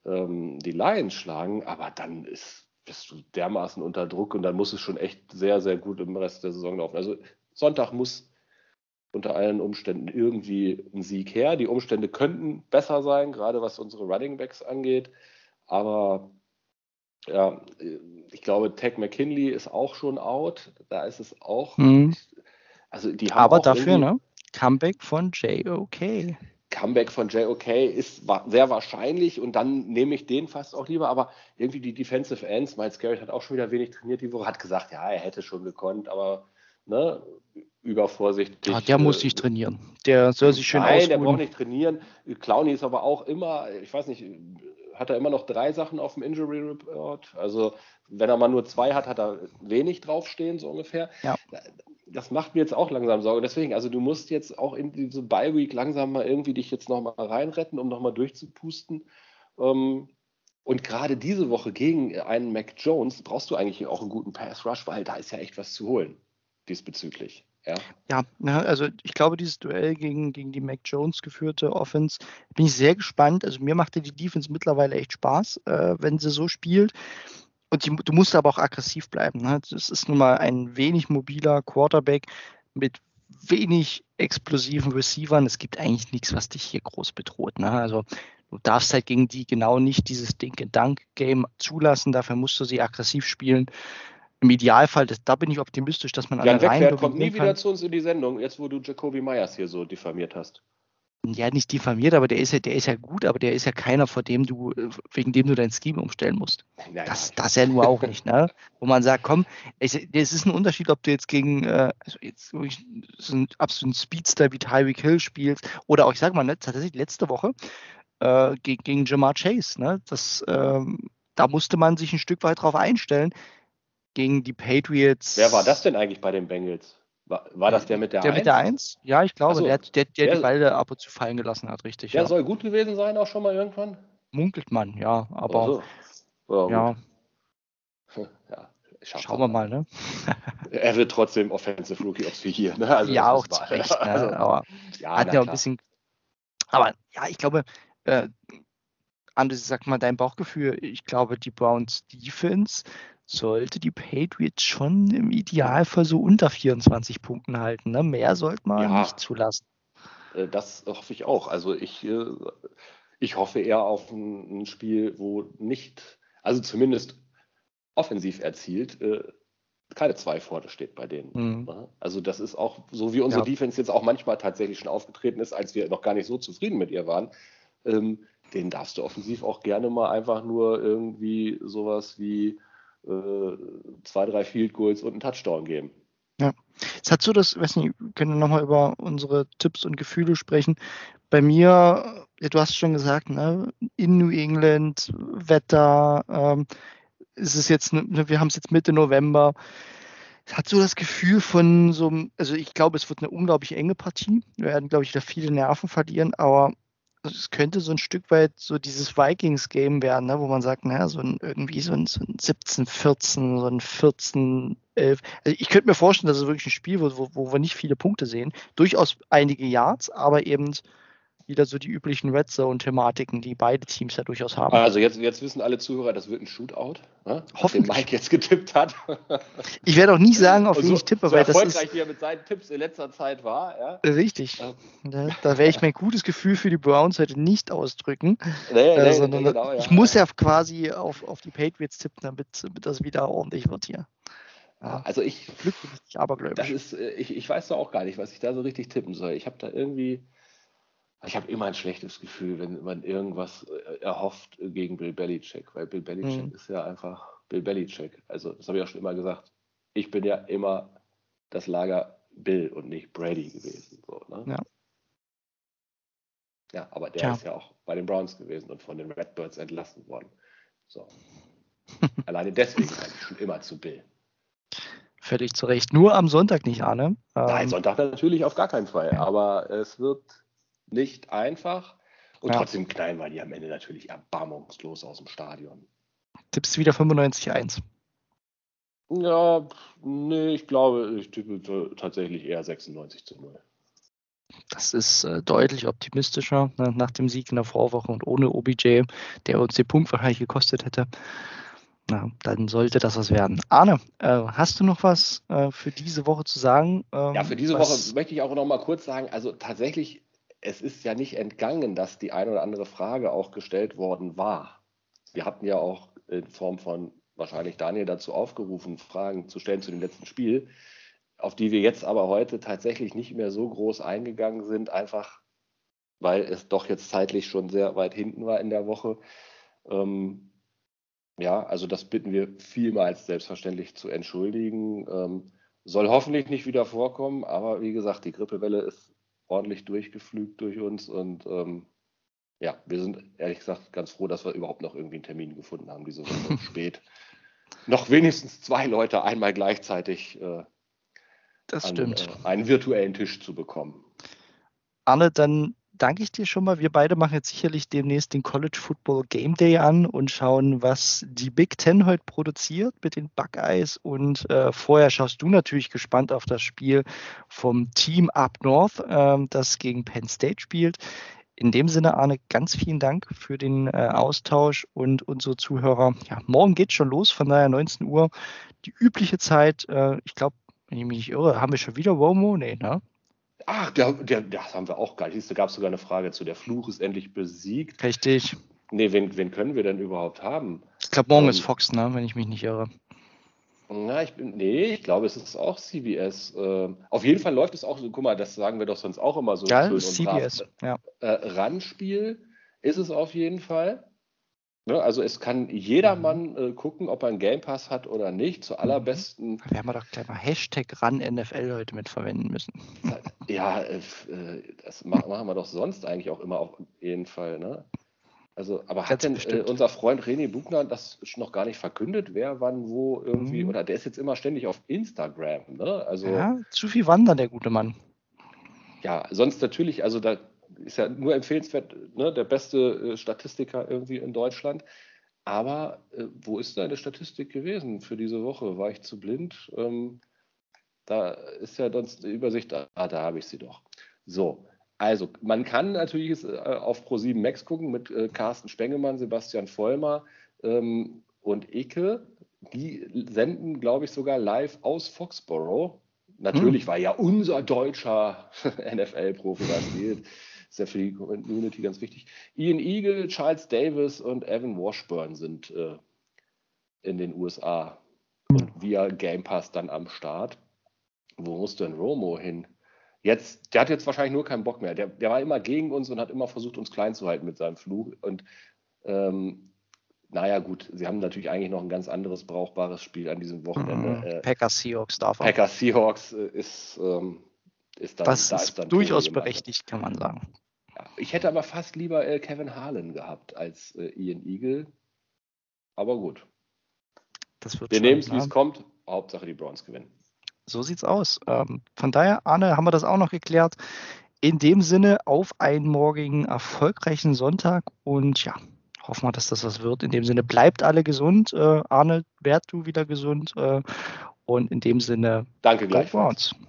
ähm, die Lions schlagen, aber dann ist, bist du dermaßen unter Druck und dann muss es schon echt sehr, sehr gut im Rest der Saison laufen. Also Sonntag muss unter allen Umständen irgendwie ein Sieg her. Die Umstände könnten besser sein, gerade was unsere Running Backs angeht. Aber ja, ich glaube, Tech McKinley ist auch schon out. Da ist es auch. Mhm. Also die haben Aber dafür, ne? Comeback von JOK. Comeback von JOK ist sehr wahrscheinlich und dann nehme ich den fast auch lieber. Aber irgendwie die Defensive Ends, Miles Garrett hat auch schon wieder wenig trainiert die Woche, hat gesagt, ja, er hätte schon gekonnt, aber ne, übervorsichtig. Ah, der muss nicht trainieren. Der soll sich schön Nein, ausruhen. der braucht nicht trainieren. Clowny ist aber auch immer, ich weiß nicht, hat er immer noch drei Sachen auf dem Injury Report. Also wenn er mal nur zwei hat, hat er wenig draufstehen, so ungefähr. Ja. Das macht mir jetzt auch langsam Sorge. Deswegen, also du musst jetzt auch in diese Bye Week langsam mal irgendwie dich jetzt nochmal reinretten, um nochmal durchzupusten. Ähm, und gerade diese Woche gegen einen Mac Jones brauchst du eigentlich auch einen guten Pass Rush, weil da ist ja echt was zu holen diesbezüglich. Ja, ja ne, also ich glaube, dieses Duell gegen, gegen die Mac Jones geführte Offense, bin ich sehr gespannt. Also mir macht die Defense mittlerweile echt Spaß, äh, wenn sie so spielt. Und die, du musst aber auch aggressiv bleiben. Ne? Das ist nun mal ein wenig mobiler Quarterback mit wenig explosiven Receivern. Es gibt eigentlich nichts, was dich hier groß bedroht. Ne? Also du darfst halt gegen die genau nicht dieses Dink-and-Dunk-Game zulassen. Dafür musst du sie aggressiv spielen im Idealfall, das, da bin ich optimistisch, dass man Jan alle Wegwert kommt nie wieder zu uns in die Sendung, jetzt wo du Jacoby Myers hier so diffamiert hast. Ja, nicht diffamiert, aber der ist ja, der ist ja gut, aber der ist ja keiner, vor dem du, wegen dem du dein Scheme umstellen musst. Naja. Das, das ja nur auch nicht, ne? Wo man sagt, komm, es, es ist ein Unterschied, ob du jetzt gegen äh, also jetzt so einen absoluten Speedster wie Tyreek Hill spielst oder auch, ich sag mal, ne, tatsächlich letzte Woche äh, gegen, gegen Jamar Chase, ne? Das, ähm, da musste man sich ein Stück weit drauf einstellen gegen die Patriots. Wer war das denn eigentlich bei den Bengals? War, war das der mit der 1? Der mit der 1? Ja, ich glaube, so. der, der, der, der die Bälle ab und zu fallen gelassen hat, richtig. Der ja. soll gut gewesen sein, auch schon mal irgendwann? Munkelt man, ja, aber. So. Ja. ja. Schauen wir mal, ne? er wird trotzdem Offensive Rookie of the Year, ne? Also ja, auch zu Recht, ne? also, aber ja, hat ja ein bisschen. Aber ja, ich glaube, äh, Anders, sag mal dein Bauchgefühl. Ich glaube, die Browns Defense sollte die Patriots schon im Idealfall so unter 24 Punkten halten. Ne? Mehr sollte man ja, nicht zulassen. Äh, das hoffe ich auch. Also ich, äh, ich hoffe eher auf ein, Spiel, wo nicht, also zumindest offensiv erzielt, äh, keine zwei vorne steht bei denen. Mhm. Also das ist auch so, wie unsere ja. Defense jetzt auch manchmal tatsächlich schon aufgetreten ist, als wir noch gar nicht so zufrieden mit ihr waren. Ähm, den darfst du offensiv auch gerne mal einfach nur irgendwie sowas wie zwei, drei Field Goals und einen Touchdown geben. Ja, jetzt hat so das, weiß nicht, können wir nochmal über unsere Tipps und Gefühle sprechen. Bei mir, du hast schon gesagt, ne, in New England, Wetter, ähm, ist es jetzt, ne, wir haben es jetzt Mitte November. Es hat so das Gefühl von so, also ich glaube, es wird eine unglaublich enge Partie. Wir werden, glaube ich, da viele Nerven verlieren, aber es könnte so ein Stück weit so dieses Vikings-Game werden, ne, wo man sagt, naja, so ein, irgendwie so ein, so ein 17, 14, so ein 14, 11. Also ich könnte mir vorstellen, dass es wirklich ein Spiel wird, wo, wo wir nicht viele Punkte sehen. Durchaus einige Yards, aber eben wieder so die üblichen Red Zone-Thematiken, die beide Teams ja durchaus haben. Also jetzt, jetzt wissen alle Zuhörer, das wird ein Shootout, ne? Den Mike jetzt getippt hat. Ich werde auch nicht sagen, auf Und wen so, ich tippe, so weil das erfolgreich, ist wie er mit seinen Tipps in letzter Zeit war. Ja? richtig. Ja. Da, da werde ich mein gutes Gefühl für die Browns heute nicht ausdrücken, Nee, äh, nee, sondern nee, genau, ich ja. muss ja quasi auf, auf die Patriots tippen, damit, damit das wieder ordentlich wird hier. Ja, Also ich, Glück ich ist, äh, ich, ich weiß da auch gar nicht, was ich da so richtig tippen soll. Ich habe da irgendwie, ich habe immer ein schlechtes Gefühl, wenn man irgendwas äh, erhofft gegen Bill Belichick, weil Bill Belichick Mhm. ist ja einfach Bill Belichick. Also das habe ich auch schon immer gesagt. Ich bin ja immer das Lager Bill und nicht Brady gewesen. So, ne? Ja. Ja, aber der Tja. ist ja auch bei den Browns gewesen und von den Redbirds entlassen worden. So. Alleine deswegen halte ich schon immer zu Bill. Völlig zu Recht. Nur am Sonntag nicht, Arne. Nein, Ähm, Sonntag natürlich auf gar keinen Fall. Aber es wird nicht einfach. Und Ja. trotzdem knallen wir die am Ende natürlich erbarmungslos aus dem Stadion. tippst wieder 95-1. Ja, nee, ich glaube, ich tippe tatsächlich eher 96 zu 0. Das ist äh, deutlich optimistischer ne, nach dem Sieg in der Vorwoche und ohne OBJ, der uns den Punkt wahrscheinlich gekostet hätte. Na, dann sollte das was werden. Arne, äh, hast du noch was äh, für diese Woche zu sagen? Ähm, Ja, für diese Woche möchte ich auch noch mal kurz sagen, also tatsächlich, es ist ja nicht entgangen, dass die eine oder andere Frage auch gestellt worden war. Wir hatten ja auch in Form von wahrscheinlich Daniel dazu aufgerufen, Fragen zu stellen zu dem letzten Spiel, auf die wir jetzt aber heute tatsächlich nicht mehr so groß eingegangen sind, einfach weil es doch jetzt zeitlich schon sehr weit hinten war in der Woche. Ähm, ja, also das bitten wir vielmals selbstverständlich zu entschuldigen. Ähm, soll hoffentlich nicht wieder vorkommen, aber wie gesagt, die Grippewelle ist ordentlich durchgeflügt durch uns und ähm, ja, wir sind ehrlich gesagt ganz froh, dass wir überhaupt noch irgendwie einen Termin gefunden haben, diese Woche spät. Noch wenigstens zwei Leute einmal gleichzeitig äh, das an stimmt. äh, einen virtuellen Tisch zu bekommen. Arne, dann danke ich dir schon mal. Wir beide machen jetzt sicherlich demnächst den College Football Game Day an und schauen, was die Big Ten heute produziert mit den Buckeyes. Und äh, vorher schaust du natürlich gespannt auf das Spiel vom Team Up North, ähm, das gegen Penn State spielt. In dem Sinne, Arne, ganz vielen Dank für den äh, Austausch und unsere Zuhörer. Ja, morgen geht schon los, von daher 19 Uhr. Die übliche Zeit, äh, ich glaube, wenn ich mich nicht irre, haben wir schon wieder Romo? Nee, ne? Ach, der, der, das haben wir auch gar nicht. Da gab es sogar eine Frage zu. Der Fluch ist endlich besiegt. Richtig. Nee, wen, wen können wir denn überhaupt haben? Ich glaube, morgen Ähm, ist Fox, ne? wenn ich mich nicht irre. Na, ich bin, nee, ich glaube, es ist auch CBS. Ähm, auf jeden Fall läuft es auch so, guck mal, das sagen wir doch sonst auch immer so Ja, schön brav. CBS. Ja. Äh, Randspiel ist es auf jeden Fall. Ne, also es kann jedermann äh, gucken, ob er einen Game Pass hat oder nicht. Zur allerbesten, Da werden wir doch gleich mal Hashtag ran NFL heute mit verwenden müssen. ja, äh, äh, das ma- machen wir doch sonst eigentlich auch immer auf jeden Fall. Ne? Also, aber hat Ganz denn äh, unser Freund René Buchner das noch gar nicht verkündet, wer wann wo irgendwie, Mhm. oder der ist jetzt immer ständig auf Instagram, ne? Also Ja, zu viel wandern, der gute Mann. Ja, sonst natürlich, also da ist ja nur empfehlenswert, ne, der beste äh, Statistiker irgendwie in Deutschland. Aber äh, wo ist deine Statistik gewesen für diese Woche? War ich zu blind? Ähm, da ist ja sonst eine Übersicht. Ah, da habe ich sie doch. So, also man kann natürlich äh, auf Pro7 Max gucken mit äh, Carsten Spengemann, Sebastian Vollmer ähm, und Icke. Die senden, glaube ich, sogar live aus Foxborough. Natürlich, weil ja unser deutscher NFL-Profi da spielt. Ist ja für die Community ganz wichtig. Ian Eagle, Charles Davis und Evan Washburn sind äh, in den USA und via Game Pass dann am Start. Wo muss denn Romo hin? Jetzt, der hat jetzt wahrscheinlich nur keinen Bock mehr. Der, der war immer gegen uns und hat immer versucht, uns klein zu halten mit seinem Fluch. Und ähm, naja, gut, sie haben natürlich eigentlich noch ein ganz anderes brauchbares Spiel an diesem Wochenende. Mhm. Äh, Packers Seahawks darf er. Packers Seahawks äh, ist, ähm, ist dann. Das da ist dann durchaus berechtigt, kann man sagen. Ich hätte aber fast lieber äh, Kevin Harlan gehabt als äh, Ian Eagle. Aber gut. Wir nehmen es, wie ne? es kommt. Hauptsache die Browns gewinnen. So sieht's aus. Ähm, von daher, Arne, haben wir das auch noch geklärt. In dem Sinne auf einen morgigen erfolgreichen Sonntag und ja, hoffen wir, dass das was wird. In dem Sinne, bleibt alle gesund. Äh, Arne, werd du wieder gesund. Äh, und in dem Sinne, Danke gleichfalls. Browns.